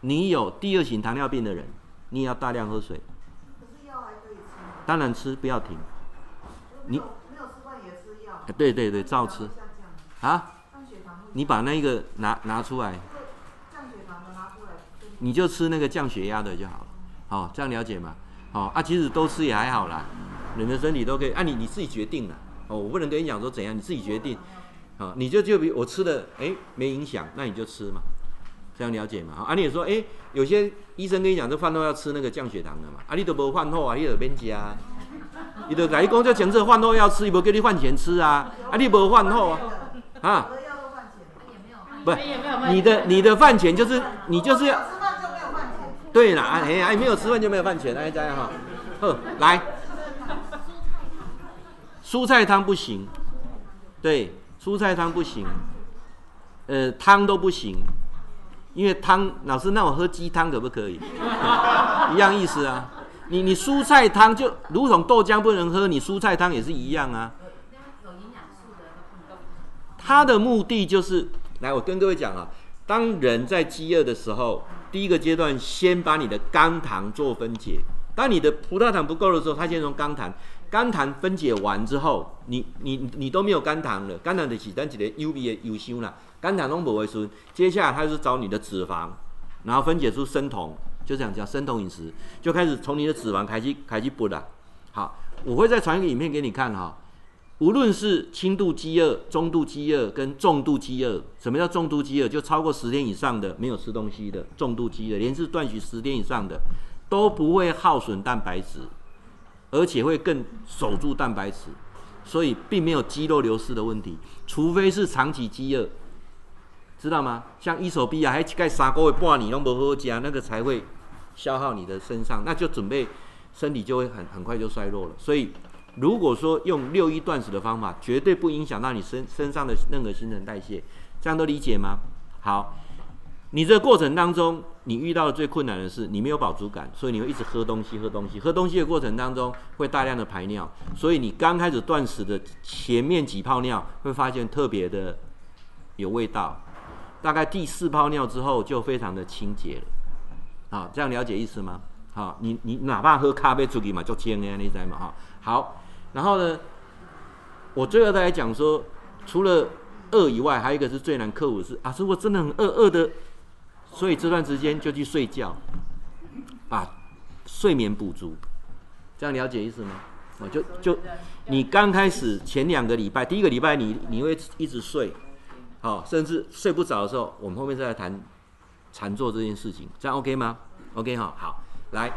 Speaker 2: 你有第二型糖尿病的人，你也要大量喝水。可是药还可以吃。当然吃，不要停。你没有吃饭也吃药？对对对，照吃。啊？你把那个拿拿出来。你就吃那个降血压的就好了，好、哦，这样了解吗？好、哦、啊，其实都吃也还好啦，人的身体都可以，啊你你自己决定了，哦，我不能跟你讲说怎样，你自己决定，好、哦，你就就比我吃的，哎，没影响，那你就吃嘛，这样了解嘛？啊，你也说，哎，有些医生跟你讲，这饭后要吃那个降血糖的嘛，啊，你都无饭后啊，你就免吃啊，你都来你讲这前这饭后要吃，伊无给你饭前吃啊，啊，你无饭后啊，啊，不是，你的你的饭前就是你就是要。对了，哎哎，没有吃饭就没有饭钱，大家哈。呵，来，蔬菜汤不行，对，蔬菜汤不行，呃，汤都不行，因为汤老师，那我喝鸡汤可不可以？[LAUGHS] 一样意思啊，你你蔬菜汤就如同豆浆不能喝，你蔬菜汤也是一样啊。它的目的就是，来，我跟各位讲啊，当人在饥饿的时候，第一个阶段先把你的肝糖做分解。当你的葡萄糖不够的时候，它先从肝糖，肝糖分解完之后，你你你都没有肝糖了，肝糖的起单几的 U B 的 U 型了，肝糖都不会输。接下来它是找你的脂肪，然后分解出生酮，就这样叫生酮饮食，就开始从你的脂肪开始开始补了。好，我会再传一个影片给你看哈。无论是轻度饥饿、中度饥饿跟重度饥饿，什么叫重度饥饿？就超过十天以上的没有吃东西的重度饥饿，连续断食十天以上的。都不会耗损蛋白质，而且会更守住蛋白质，所以并没有肌肉流失的问题。除非是长期饥饿，知道吗？像伊索比亚还盖三个月半年都不好好吃，那个才会消耗你的身上，那就准备身体就会很很快就衰弱了。所以如果说用六一断食的方法，绝对不影响到你身身上的任何新陈代谢，这样都理解吗？好。你这过程当中，你遇到的最困难的是你没有饱足感，所以你会一直喝东西，喝东西，喝东西的过程当中会大量的排尿，所以你刚开始断食的前面几泡尿会发现特别的有味道，大概第四泡尿之后就非常的清洁了。好，这样了解意思吗？好，你你哪怕喝咖啡出去嘛，就清的，你知道吗？哈，好，然后呢，我最后再来讲说，除了饿以外，还有一个是最难克服是啊，如果真的很饿，饿的。所以这段时间就去睡觉，把睡眠补足，这样了解意思吗？哦，就就你刚开始前两个礼拜，第一个礼拜你你会一直睡，好，甚至睡不着的时候，我们后面再来谈禅坐这件事情，这样 OK 吗？OK 哈，好，来，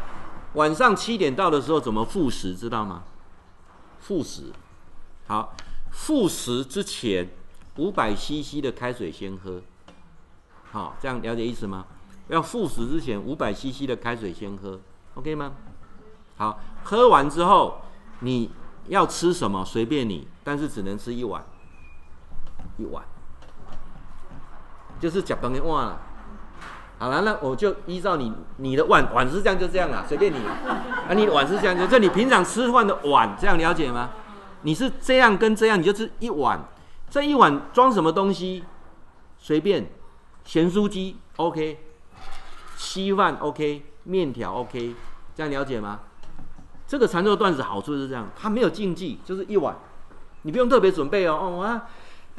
Speaker 2: 晚上七点到的时候怎么复食，知道吗？复食，好，复食之前五百 CC 的开水先喝。好，这样了解意思吗？要复食之前，五百 CC 的开水先喝，OK 吗？好，喝完之后，你要吃什么随便你，但是只能吃一碗，一碗，就是吃饭的碗了。好了，那我就依照你你的碗碗是这样就这样了，随便你。啊，你碗是这样，就这你平常吃饭的碗，这样了解吗？你是这样跟这样，你就吃一碗，这一碗装什么东西，随便。咸酥鸡 OK，稀饭 OK，面条 OK，这样了解吗？这个禅坐段子好处是这样，它没有禁忌，就是一碗，你不用特别准备哦。哦啊，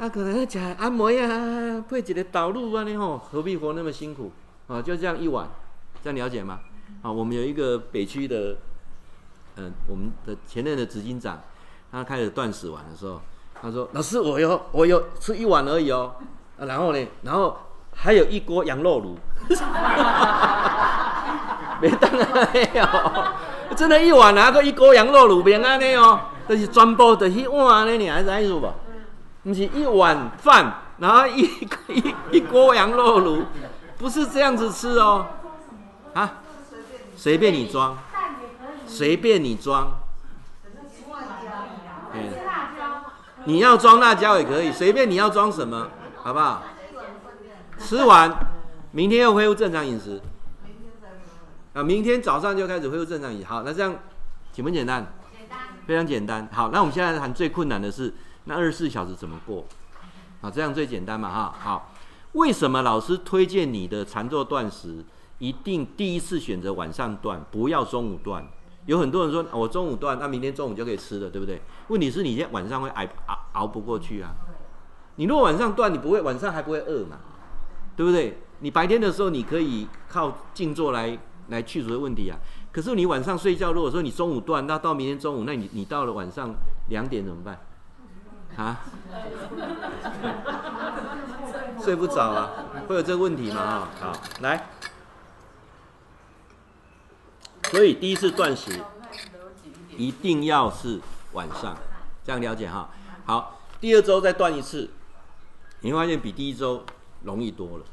Speaker 2: 啊可能要吃按摩呀，配几个导入啊，你吼何必活那么辛苦啊？就这样一碗，这样了解吗？啊，我们有一个北区的，嗯、呃，我们的前任的执行长，他开始断食完的时候，他说：“老师，我有我有吃一碗而已哦。啊”然后呢，然后。还有一锅羊肉炉，[LAUGHS] 没当然没有，真的，一碗拿个一锅羊肉炉，别安尼哦，就是全部的一碗呢，你还是爱说吧？不是一碗饭，然后一一一锅羊肉炉，不是这样子吃哦，啊，随便你装，随便你装，嗯，你要装辣椒也可以，随便你要装什么，好不好？吃完，明天又恢复正常饮食。啊，明天早上就开始恢复正常饮食。好，那这样简不简单？简单，非常简单。好，那我们现在谈最困难的是，那二十四小时怎么过？好，这样最简单嘛，哈。好，为什么老师推荐你的禅坐断食一定第一次选择晚上断，不要中午断？有很多人说，我中午断，那明天中午就可以吃了，对不对？问题是你现在晚上会挨熬熬不过去啊。你如果晚上断，你不会晚上还不会饿嘛？对不对？你白天的时候你可以靠静坐来来去除的问题啊。可是你晚上睡觉，如果说你中午断，那到明天中午，那你你到了晚上两点怎么办？啊？睡不着啊？会有这个问题吗？啊，好，来。所以第一次断食一定要是晚上，这样了解哈。好，第二周再断一次，你会发现比第一周。容易多了，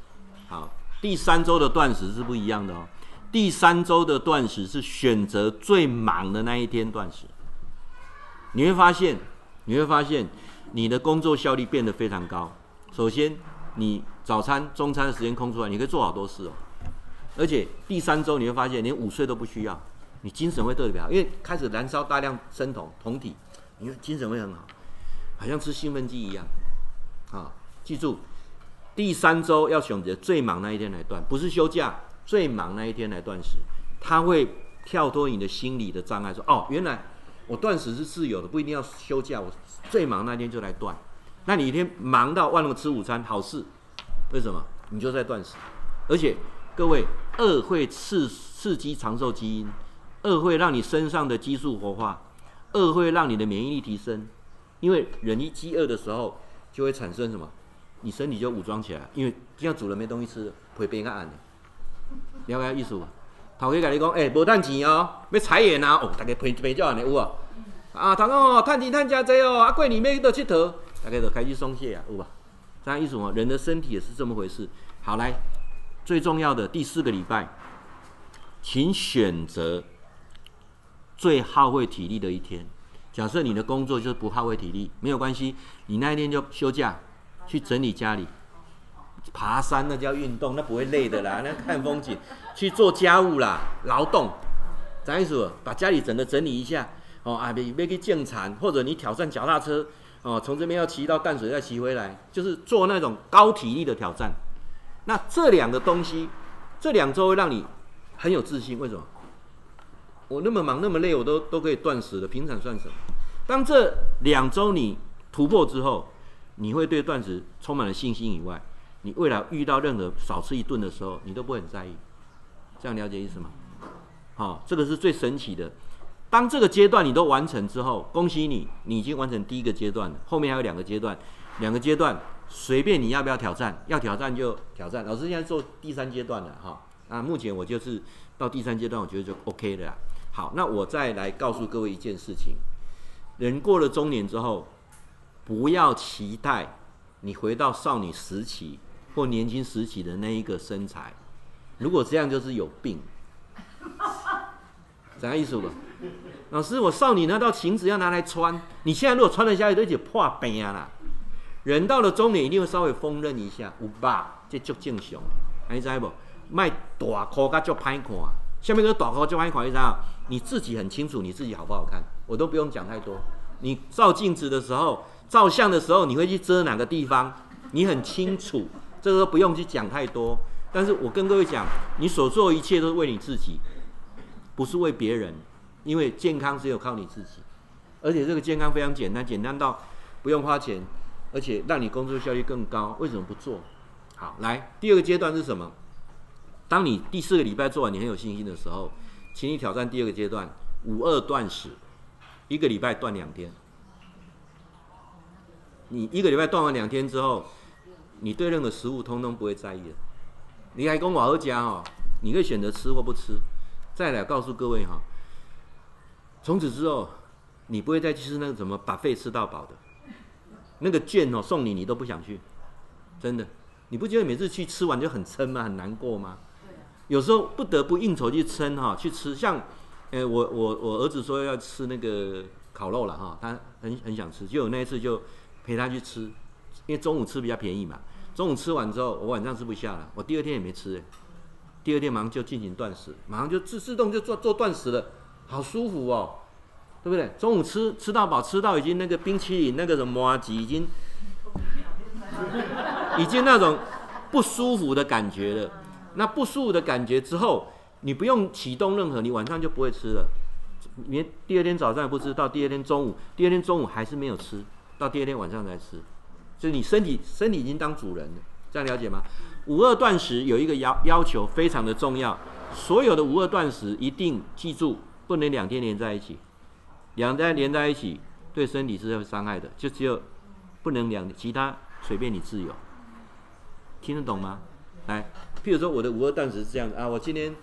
Speaker 2: 好，第三周的断食是不一样的哦。第三周的断食是选择最忙的那一天断食。你会发现，你会发现你的工作效率变得非常高。首先，你早餐、中餐的时间空出来，你可以做好多事哦。而且第三周你会发现连午睡都不需要，你精神会特别好，因为开始燃烧大量生酮酮体，你会精神会很好，好像吃兴奋剂一样。啊，记住，第三周要选择最忙那一天来断，不是休假，最忙那一天来断食，它会。跳脱你的心理的障碍，说哦，原来我断食是自由的，不一定要休假。我最忙那天就来断。那你一天忙到忘了吃午餐，好事。为什么？你就在断食。而且各位，饿会刺刺激长寿基因，饿会让你身上的激素活化，饿会让你的免疫力提升。因为人一饥饿的时候，就会产生什么？你身体就武装起来，因为这样煮了没东西吃，会变个暗的。了解意思吧？头家跟你讲，哎、欸，无趁钱哦，要裁员啊！哦，大家陪陪叫安尼有啊？啊，头家哦，趁钱趁真济哦，啊，过年要去倒佚佗，大家就开始松懈啊，有吧？这样意思哦？人的身体也是这么回事。好，来，最重要的第四个礼拜，请选择最耗费体力的一天。假设你的工作就是不耗费体力，没有关系，你那一天就休假，去整理家里。爬山那叫运动，那不会累的啦。[LAUGHS] 那看风景，去做家务啦，劳动。啥意思？把家里整个整理一下。哦啊，别别去种田，或者你挑战脚踏车。哦，从这边要骑到淡水再骑回来，就是做那种高体力的挑战。那这两个东西，这两周会让你很有自信。为什么？我那么忙那么累，我都都可以断食了，平常算什么？当这两周你突破之后，你会对断食充满了信心以外。你未来遇到任何少吃一顿的时候，你都不会很在意，这样了解意思吗？好、这个是最神奇的。当这个阶段你都完成之后，恭喜你，你已经完成第一个阶段了。后面还有两个阶段，两个阶段随便你要不要挑战，要挑战就挑战。老师现在做第三阶段了哈，那、目前我就是到第三阶段，我觉得就 OK 了。好，那我再来告诉各位一件事情：人过了中年之后，不要期待你回到少女时期。或年轻时期的那一个身材，如果这样就是有病，啥意思不？老师，我少女那套裙子要拿来穿，你现在如果穿得下去，都已经破病啊啦。人到了中年，一定会稍微丰润一下，有吧？这足正常，你知不？卖大裤甲足歹看，下面个大裤足歹看，你知道？你自己很清楚你自己好不好看，我都不用讲太多。你照镜子的时候，照相的时候，你会去遮哪个地方？你很清楚。这个不用去讲太多，但是我跟各位讲，你所做一切都是为你自己，不是为别人，因为健康只有靠你自己，而且这个健康非常简单，简单到不用花钱，而且让你工作效率更高，为什么不做？好，来，第二个阶段是什么？当你第四个礼拜做完，你很有信心的时候，请你挑战第二个阶段，五二断食，一个礼拜断两天，你一个礼拜断完两天之后。你对任何食物通通不会在意的，你还跟我儿讲哦，你可以选择吃或不吃。再来告诉各位哈，从此之后，你不会再去吃那个什么把肺吃到饱的，那个券哦送你你都不想去，真的，你不觉得每次去吃完就很撑吗？很难过吗？有时候不得不应酬去撑哈，去吃。像，呃，我我我儿子说要吃那个烤肉了哈，他很很想吃，就有那一次就陪他去吃。因为中午吃比较便宜嘛，中午吃完之后，我晚上吃不下了，我第二天也没吃，第二天马上就进行断食，马上就自自动就做做断食了，好舒服哦，对不对？中午吃吃到饱，吃到已经那个冰淇淋那个什么麻糬已经，已经那种不舒服的感觉了。那不舒服的感觉之后，你不用启动任何，你晚上就不会吃了。你第二天早上不吃，到第二天中午，第二天中午还是没有吃，到第二天晚上才吃。就是你身体身体已经当主人了，这样了解吗？五二断食有一个要要求非常的重要，所有的五二断食一定记住，不能两天连在一起，两天连在一起对身体是会伤害的，就只有不能两，其他随便你自由，听得懂吗？来，譬如说我的五二断食是这样子啊，我今天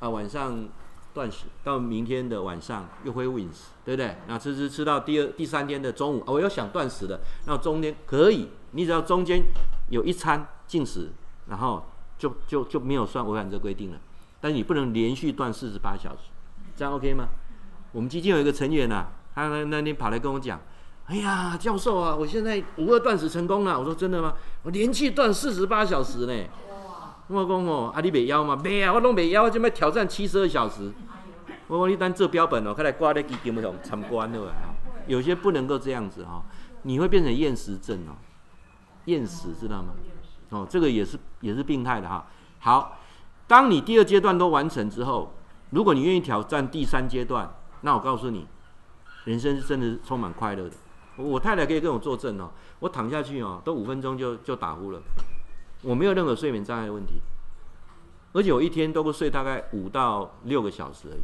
Speaker 2: 啊晚上。断食到明天的晚上又恢复饮食，对不对？那吃吃吃到第二、第三天的中午，我又想断食的，那中间可以，你只要中间有一餐进食，然后就就就没有算违反这个规定了。但是你不能连续断四十八小时，这样 OK 吗？我们基金有一个成员呐、啊，他那那天跑来跟我讲，哎呀，教授啊，我现在五二断食成功了。我说真的吗？我连续断四十八小时呢。我讲哦，啊你袂腰吗？袂啊，我拢袂枵，我准备挑战七十二小时。我讲你单做标本哦，看来挂在基金上参观了。有些不能够这样子哈，你会变成厌食症哦，厌食知道吗？哦，这个也是也是病态的哈。好，当你第二阶段都完成之后，如果你愿意挑战第三阶段，那我告诉你，人生是真的是充满快乐的。我太太可以跟我作证哦，我躺下去哦，都五分钟就就打呼了，我没有任何睡眠障碍的问题，而且我一天都会睡大概五到六个小时而已。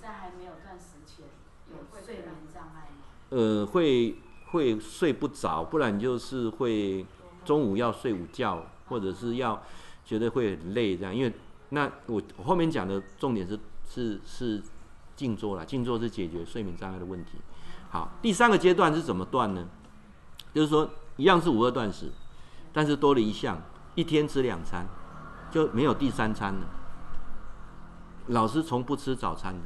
Speaker 3: 在还没有断食前有睡眠障碍吗？
Speaker 2: 呃，会会睡不着，不然就是会中午要睡午觉，或者是要觉得会很累这样。因为那我我后面讲的重点是是是静坐啦，静坐是解决睡眠障碍的问题。好，第三个阶段是怎么断呢？就是说，一样是五二断食，但是多了一项，一天吃两餐，就没有第三餐了。老师从不吃早餐的，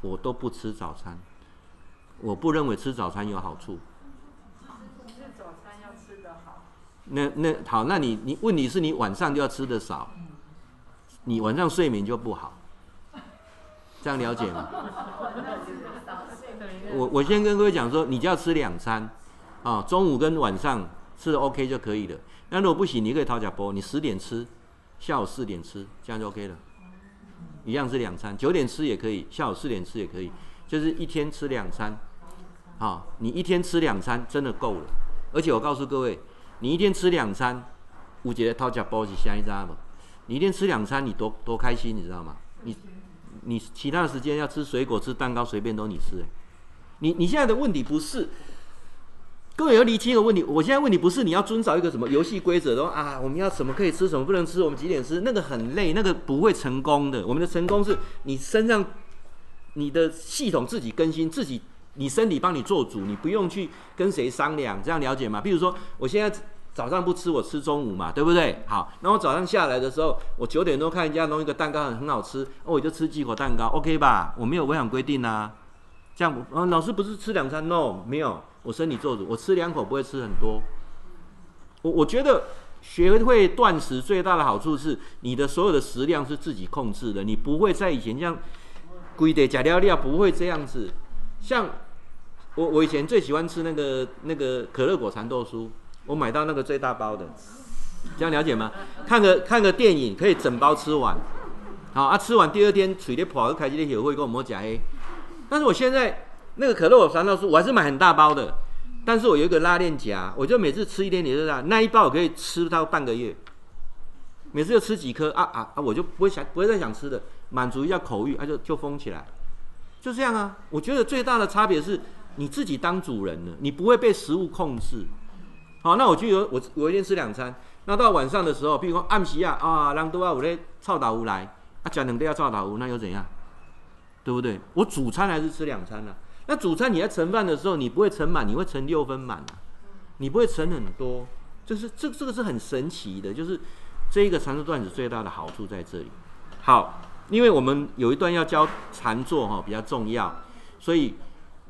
Speaker 2: 我都不吃早餐，我不认为吃早餐有好处。
Speaker 3: 吃早餐要吃得好。
Speaker 2: 那那好，那你你问题是你晚上就要吃的少，你晚上睡眠就不好，这样了解吗？[LAUGHS] 我我先跟各位讲说，你就要吃两餐，啊，中午跟晚上吃的 OK 就可以了。那如果不行，你可以掏假波，你十点吃，下午四点吃，这样就 OK 了。一样是两餐，九点吃也可以，下午四点吃也可以，就是一天吃两餐，好，你一天吃两餐真的够了。而且我告诉各位，你一天吃两餐，五节掏假波是下一张不？你一天吃两餐，你多多开心，你知道吗？你你其他的时间要吃水果、吃蛋糕，随便都你吃，欸。你你现在的问题不是，各位要厘清一个问题。我现在问你不是你要遵守一个什么游戏规则，说啊，我们要什么可以吃，什么不能吃，我们几点吃，那个很累，那个不会成功的。我们的成功是你身上你的系统自己更新，自己你身体帮你做主，你不用去跟谁商量，这样了解吗？比如说，我现在早上不吃，我吃中午嘛，对不对？好，那我早上下来的时候，我九点多看人家弄一个蛋糕很很好吃，哦，我就吃几口蛋糕，OK 吧？我没有违反规定啊。这样，嗯，老师不是吃两餐？No，没有，我身体做主，我吃两口不会吃很多。我我觉得学会断食最大的好处是，你的所有的食量是自己控制的，你不会在以前这样规定假料料，不会这样子。像我我以前最喜欢吃那个那个可乐果蚕豆酥，我买到那个最大包的，这样了解吗？看个看个电影可以整包吃完，好啊，吃完第二天嘴里跑开机的协会跟我们讲诶。但是我现在那个可乐果蚕豆酥，我还是买很大包的。但是我有一个拉链夹，我就每次吃一点点，就这样，那一包我可以吃到半个月。每次就吃几颗啊啊啊，我就不会想，不会再想吃的，满足一下口欲，啊就就封起来，就这样啊。我觉得最大的差别是你自己当主人了，你不会被食物控制。好，那我就有我我一天吃两餐，那到晚上的时候，比如说暗时啊啊，人都要我咧臭豆腐来，啊吃两碟臭豆腐，那又怎样？对不对？我主餐还是吃两餐呢、那主餐你在盛饭的时候，你不会盛满，你会盛六分满啊，你不会盛很多。就是这这个是很神奇的，就是这一个禅坐段子最大的好处在这里。好，因为我们有一段要教禅坐哈，比较重要，所以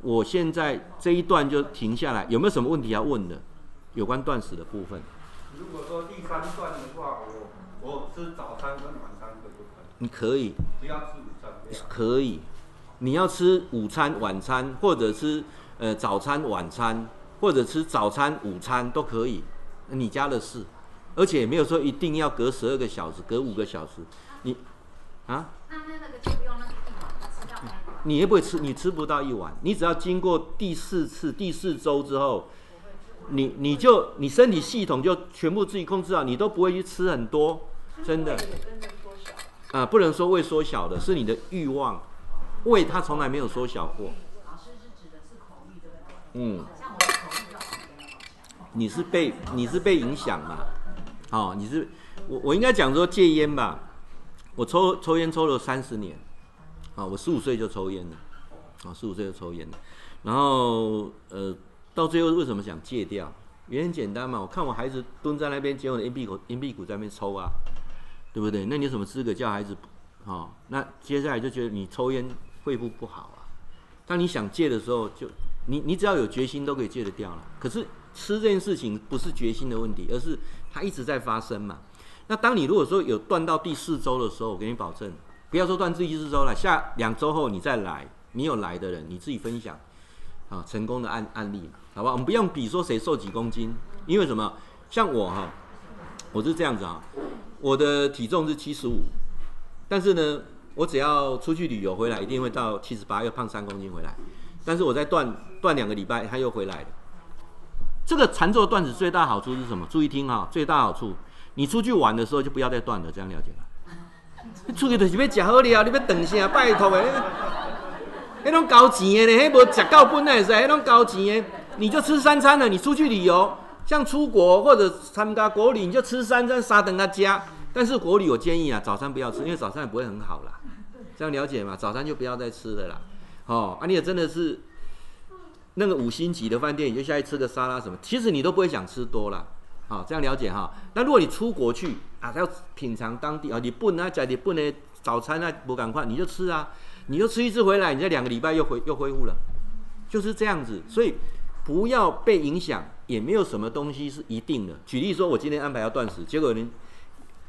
Speaker 2: 我现在这一段就停下来。有没有什么问题要问的？有关断食的部分。
Speaker 1: 如果说第三段的话，我我吃早餐跟晚餐可不可以？
Speaker 2: 你可以。
Speaker 1: 不要吃午餐。
Speaker 2: 可以，你要吃午餐、晚餐，或者吃呃早餐、晚餐，或者吃早餐、午餐都可以，你家的事，而且也没有说一定要隔十二个小时，隔五个小时，你啊？那那那个就不用那个一碗，吃掉你也不会吃，你吃不到一碗，你只要经过第四次、第四周之后，你你就你身体系统就全部自己控制好，你都不会去吃很多，真的。啊，不能说胃缩小的，是你的欲望，胃它从来没有缩小过。老师是指的是口欲，对不对？嗯。像我的口欲就好了。你是被你是被影响嘛？哦，你是我我应该讲说戒烟吧。我抽抽烟抽了三十年，啊，我十五岁就抽烟了，啊，十五岁就抽烟了。然后呃，到最后为什么想戒掉？原因简单嘛，我看我孩子蹲在那边，捡我的烟屁股烟屁股在那边抽啊。对不对？那你有什么资格叫孩子？哦，那接下来就觉得你抽烟肺部不好啊，当你想戒的时候就，你你只要有决心都可以戒得掉了。可是吃这件事情不是决心的问题，而是它一直在发生嘛。那当你如果说有断到第四周的时候，我给你保证，不要说断至第四周了，下两周后你再来，你有来的人你自己分享啊成功的案案例，好吧？我们不用比说谁瘦几公斤，因为什么？像我哈，我是这样子啊，我的体重是七十五，但是呢，我只要出去旅游回来，一定会到七十八，又胖三公斤回来。但是我再断断两个礼拜，他又回来了。这个禅坐断食最大好处是什么？注意听哈，最大好处。你出去玩的时候就不要再断了，这样了解吗？[LAUGHS] 出去就是要吃好料，你要等下拜托的，那种高级的呢，那无吃够本的是，那种高级的，你就吃三餐了。你出去旅游，像出国或者参加国礼，你就吃三餐，三顿他加。但是国旅我建议啊，早餐不要吃，因为早餐也不会很好啦。这样了解嘛？早餐就不要再吃了啦。哦，啊，你也真的是那个五星级的饭店，你就下去吃个沙拉什么，其实你都不会想吃多了。好，这样了解哈。那如果你出国去啊，要品尝当地啊，你不能在你不能早餐那不赶快，你就吃啊，你就吃一次回来，你这两个礼拜又恢又恢复了，就是这样子。所以不要被影响，也没有什么东西是一定的。举例说，我今天安排要断食，结果呢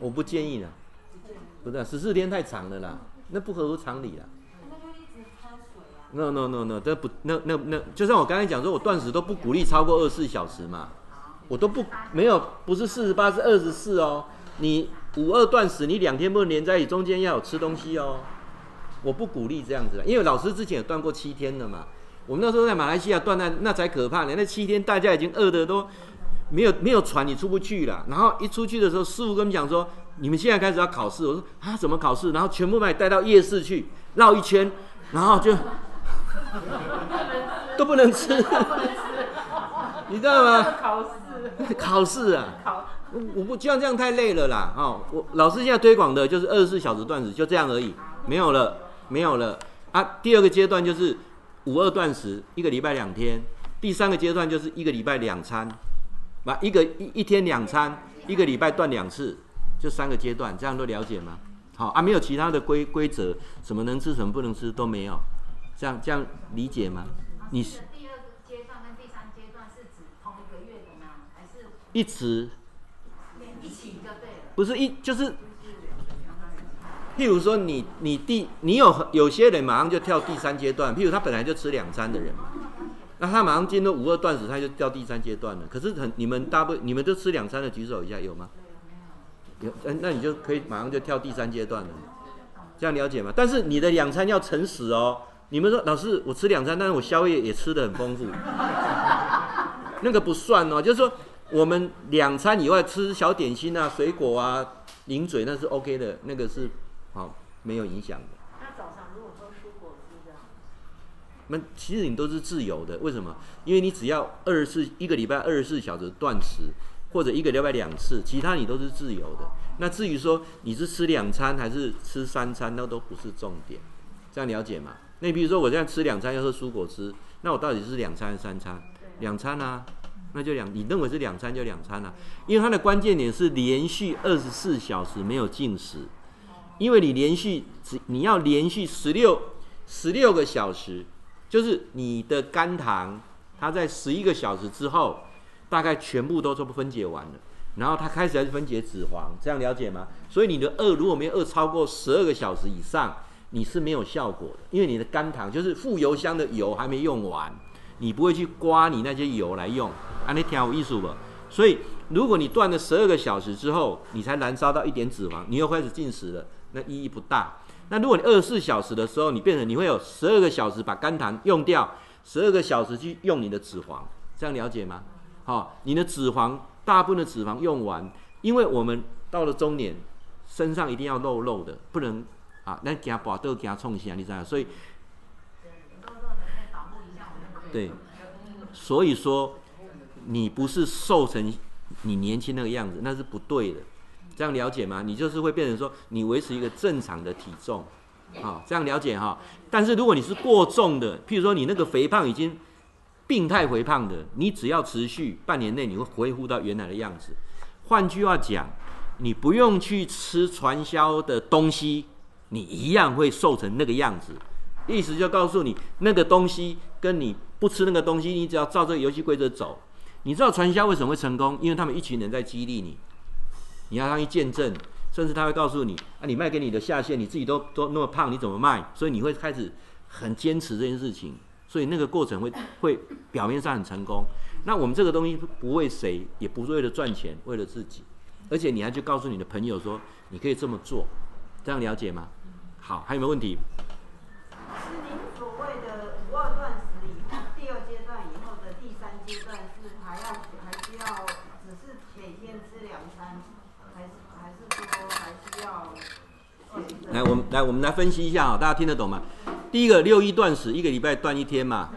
Speaker 2: 我不建议了，不是十四天太长了啦，那不合乎常理啦。那就一直喝水啊。No no no no，这不那那那，就像我刚才讲说，我断食都不鼓励超过二十四小时嘛，我都不没有不是四十八是二十四哦。你五二断食，你两天不能连在一起，中间要有吃东西哦。我不鼓励这样子的，因为老师之前有断过七天的嘛。我们那时候在马来西亚断那那才可怕呢，那七天大家已经饿得都。没有没有船，你出不去了。然后一出去的时候，师傅跟我们讲说：“你们现在开始要考试。”我说：“啊，怎么考试？”然后全部把你带到夜市去绕一圈，然后就都不能吃，[LAUGHS] 你知道吗？[LAUGHS] 考试，考试啊！考我不这样，这样太累了啦。哦，我老师现在推广的就是二十四小时断食，就这样而已，没有了，没有了啊。第二个阶段就是五二断食，一个礼拜两天。第三个阶段就是一个礼拜两餐。把一个一一天两餐，一个礼拜断两次，就三个阶段，这样都了解吗？好啊，没有其他的规规则，什么能吃什么不能吃都没有，这样这样理解吗？你是第二个阶段跟第三阶段是指同一个月的吗？还是一直一起就对了？不是一就是，譬如说你你第你有有些人马上就跳第三阶段，譬如他本来就吃两餐的人嘛。那他马上进入五二断食，他就掉第三阶段了。可是很，你们大部你们都吃两餐的举手一下，有吗？有，嗯，那你就可以马上就跳第三阶段了。这样了解吗？但是你的两餐要诚实哦。你们说老师，我吃两餐，但是我宵夜也吃得很丰富，[LAUGHS] 那个不算哦。就是说，我们两餐以外吃小点心啊、水果啊、零嘴，那是 OK 的，那个是好没有影响的。那其实你都是自由的，为什么？因为你只要二十四一个礼拜二十四小时断食，或者一个礼拜两次，其他你都是自由的。那至于说你是吃两餐还是吃三餐，那都不是重点。这样了解吗？那你比如说我现在吃两餐要喝蔬果汁，那我到底是两餐还是三餐？两餐啊，那就两。你认为是两餐就两餐啊，因为它的关键点是连续二十四小时没有进食，因为你连续只你要连续十六十六个小时。就是你的肝糖，它在十一个小时之后，大概全部都都分解完了，然后它开始来分解脂肪，这样了解吗？所以你的饿如果没有饿超过十二个小时以上，你是没有效果的，因为你的肝糖就是副油箱的油还没用完，你不会去刮你那些油来用，啊，你挺有意思不？所以如果你断了十二个小时之后，你才燃烧到一点脂肪，你又开始进食了，那意义不大。那如果你二十四小时的时候，你变成你会有十二个小时把肝糖用掉，十二个小时去用你的脂肪，这样了解吗？好、哦，你的脂肪大部分的脂肪用完，因为我们到了中年，身上一定要肉肉的，不能啊，那给他把豆加冲起来，你知道？所以，对，所以说你不是瘦成你年轻那个样子，那是不对的。这样了解吗？你就是会变成说你维持一个正常的体重，好，这样了解哈。但是如果你是过重的，譬如说你那个肥胖已经病态肥胖的，你只要持续半年内，你会恢复到原来的样子。换句话讲，你不用去吃传销的东西，你一样会瘦成那个样子。意思就告诉你，那个东西跟你不吃那个东西，你只要照这个游戏规则走。你知道传销为什么会成功？因为他们一群人在激励你，你要他去见证，甚至他会告诉你啊，你卖给你的下线，你自己都都那么胖，你怎么卖？所以你会开始很坚持这件事情，所以那个过程会会表面上很成功。那我们这个东西不为谁，也不是为了赚钱，为了自己，而且你还去告诉你的朋友说，你可以这么做，这样了解吗？好，还有没有问题？来，我们来，分析一下啊，大家听得懂吗？第一个六一断食，一个礼拜断一天嘛，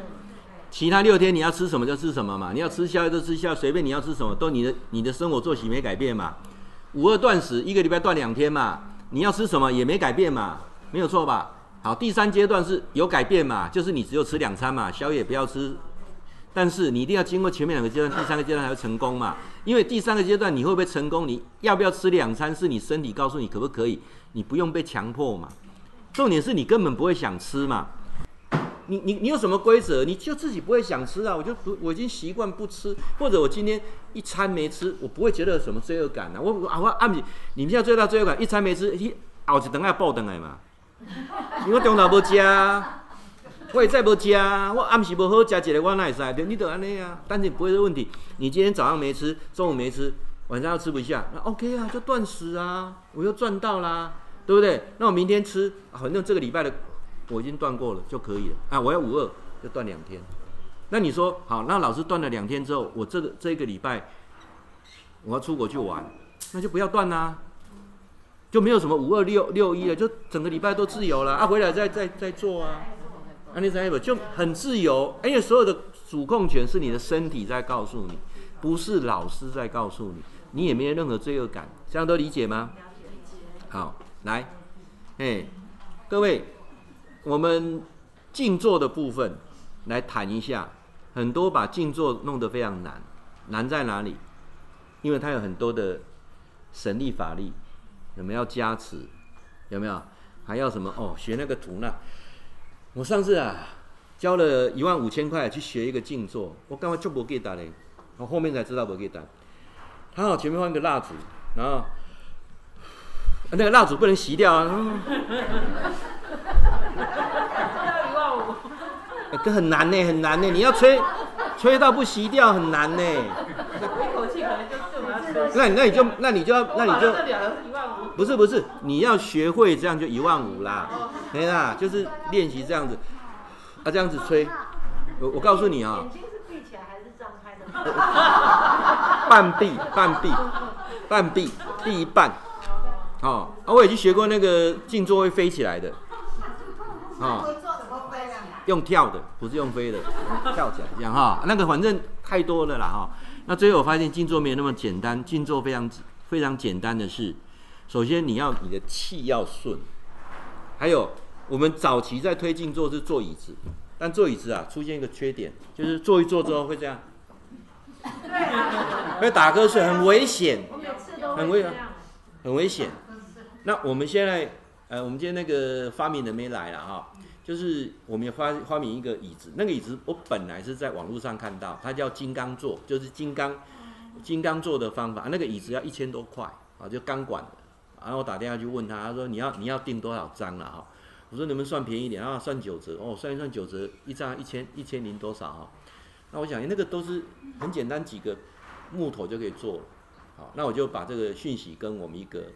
Speaker 2: 其他六天你要吃什么就吃什么嘛，你要吃宵夜就吃宵夜，随便你要吃什么，都你的你的生活作息没改变嘛。五二断食，一个礼拜断两天嘛，你要吃什么也没改变嘛，没有错吧？好，第三阶段是有改变嘛，就是你只有吃两餐嘛，宵夜不要吃。但是你一定要经过前面两个阶段，[COUGHS] 第三个阶段才会成功嘛。因为第三个阶段你会不会成功？你要不要吃两餐？是你身体告诉你可不可以，你不用被强迫嘛。重点是你根本不会想吃嘛。你你你有什么规则？你就自己不会想吃啊。我就不，我已经习惯不吃，或者我今天一餐没吃，我不会觉得有什么罪恶感啊。我啊我按你，你们现在最大罪恶感，一餐没吃，一熬一顿要爆顿来嘛。因为中昼不加。我也再不加，我暗时不好加一个，我哪会使？你都安尼啊，但是不会是问题。你今天早上没吃，中午没吃，晚上又吃不下，那 OK 啊，就断食啊，我又赚到啦，对不对？那我明天吃，反正这个礼拜的我已经断过了就可以了啊。我要五二就断两天。那你说好，那老师断了两天之后，我这个这个礼拜我要出国去玩，那就不要断啦，就没有什么五二六六一了，就整个礼拜都自由了啊，回来再再再做啊。安利三就很自由，因为所有的主控权是你的身体在告诉你，不是老师在告诉你，你也没有任何罪恶感，这样都理解吗？好，来，哎，各位，我们静坐的部分来谈一下，很多把静坐弄得非常难，难在哪里？因为它有很多的神力法力，有没有加持？有没有？还要什么？哦，学那个图呢？我上次啊，交了一万五千块去学一个静坐，我刚刚就不给打嘞，我后面才知道不给打。他好前面放一个蜡烛，然后那个蜡烛不能熄掉啊。要一万五，这很难呢，很难呢，你要吹，吹到不熄掉很难呢。一口气可能就四那那你就那你就要那你就不是不是，你要学会这样就一万五啦。对啦，就是练习这样子，啊，这样子吹。我我告诉你啊，眼睛是闭起来还是张开的？半闭，半闭，半闭，闭一半。哦，啊，我也去学过那个静坐会飞起来的。哦，用跳的，不是用飞的，跳起来这样哈。那个反正太多了啦哈。那最后我发现静坐没有那么简单，静坐非常非常简单的是，首先你要你的气要顺，还有。我们早期在推进坐是坐椅子，但坐椅子啊出现一个缺点，就是坐一坐之后会这样，会打瞌睡，很危险，很危险，很危险。那我们现在，呃，我们今天那个发明人没来了哈，就是我们发发明一个椅子，那个椅子我本来是在网络上看到，它叫金刚座，就是金刚金刚座的方法，那个椅子要一千多块啊，就钢管的。然后我打电话去问他，他说你要你要订多少张了哈？我说能不能算便宜一点啊？算九折哦，算一算九折，一张一千一千零多少哈？那我想，那个都是很简单，几个木头就可以做了。好，那我就把这个讯息跟我们一个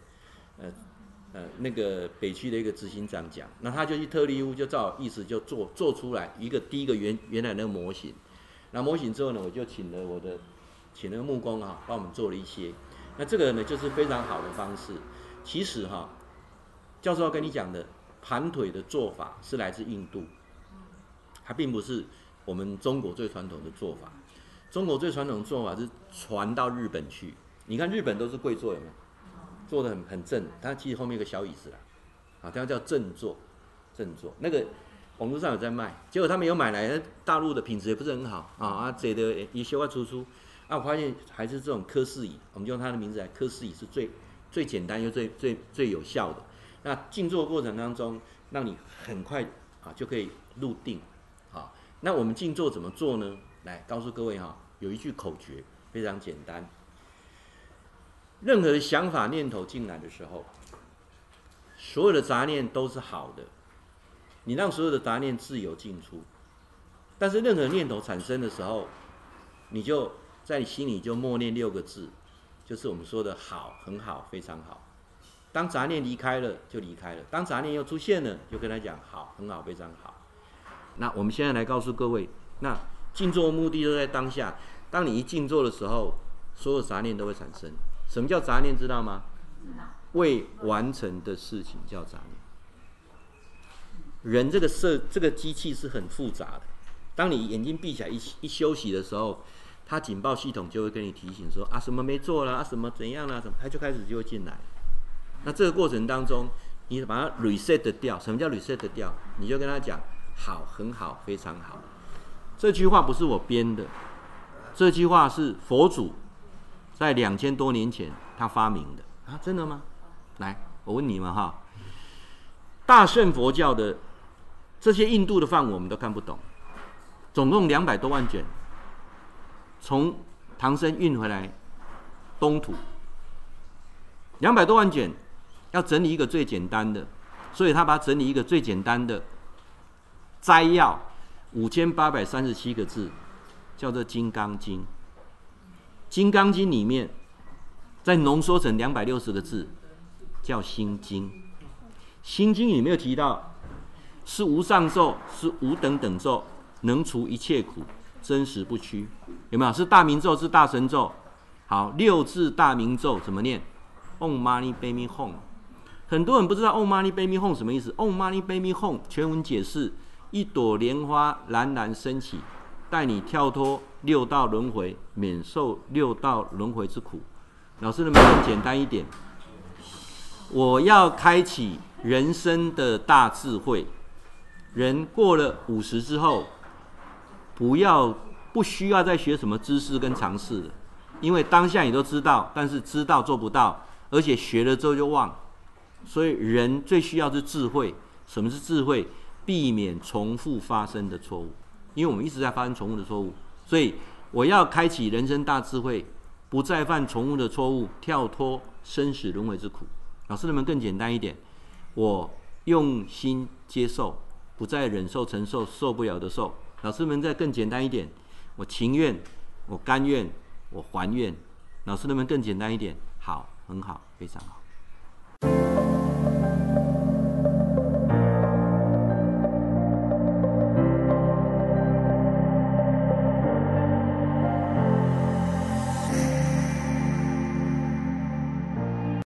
Speaker 2: 呃呃那个北区的一个执行长讲，那他就去特力屋就照意思就做做出来一个第一个原原来那个模型。那模型之后呢，我就请了我的请了个木工啊，帮我们做了一些。那这个呢就是非常好的方式。其实哈，教授要跟你讲的。盘腿的做法是来自印度，它并不是我们中国最传统的做法。中国最传统的做法是传到日本去。你看日本都是跪坐，有没有？坐得很很正，它其实后面有个小椅子啦，啊，它叫正坐，正坐。那个网络上有在卖，结果他没有买来，大陆的品质也不是很好啊，啊，坐的一修外出出，啊，我发现还是这种科氏椅，我们就用它的名字来，科氏椅是最最简单又最最最有效的。那静坐过程当中，让你很快啊就可以入定，啊，那我们静坐怎么做呢？来告诉各位哈，有一句口诀非常简单。任何的想法念头进来的时候，所有的杂念都是好的，你让所有的杂念自由进出。但是任何念头产生的时候，你就在你心里就默念六个字，就是我们说的好，很好，非常好。当杂念离开了，就离开了；当杂念又出现了，就跟他讲好，很好，非常好。那我们现在来告诉各位，那静坐的目的就在当下。当你一静坐的时候，所有杂念都会产生。什么叫杂念？知道吗？未完成的事情叫杂念。人这个设这个机器是很复杂的。当你眼睛闭起来一一休息的时候，他警报系统就会跟你提醒说啊，什么没做了啊，什么怎样了，什么，他就开始就会进来。那这个过程当中，你把它 reset 掉。什么叫 reset 掉？你就跟他讲好，很好，非常好。这句话不是我编的，这句话是佛祖。在两千多年前，他发明的啊，真的吗？来，我问你们哈，大乘佛教的这些印度的范我们都看不懂，总共两百多万卷，从唐僧运回来东土，两百多万卷，要整理一个最简单的，所以他把整理一个最简单的摘要，五千八百三十七个字，叫做《金刚经》。《金刚经》里面，再浓缩成两百六十个字，叫《心经》。《心经》里面有提到，是无上咒，是无等等咒，能除一切苦，真实不屈。有没有？是大明咒，是大神咒。好，六字大明咒怎么念？Om Mani Padme Hum。很多人不知道 Om Mani Padme Hum 什么意思。Om Mani Padme Hum 全文解释：一朵莲花冉冉升起。带你跳脱六道轮回，免受六道轮回之苦。老师，能不能简单一点？我要开启人生的大智慧。人过了五十之后，不要不需要再学什么知识跟常识了，因为当下你都知道，但是知道做不到，而且学了之后就忘。所以人最需要是智慧。什么是智慧？避免重复发生的错误。因为我们一直在发生重复的错误，所以我要开启人生大智慧，不再犯重复的错误，跳脱生死轮回之苦。老师，能不能更简单一点？我用心接受，不再忍受承受受不了的受。老师们再更简单一点？我情愿，我甘愿，我还愿。老师能不能更简单一点？好，很好，非常好。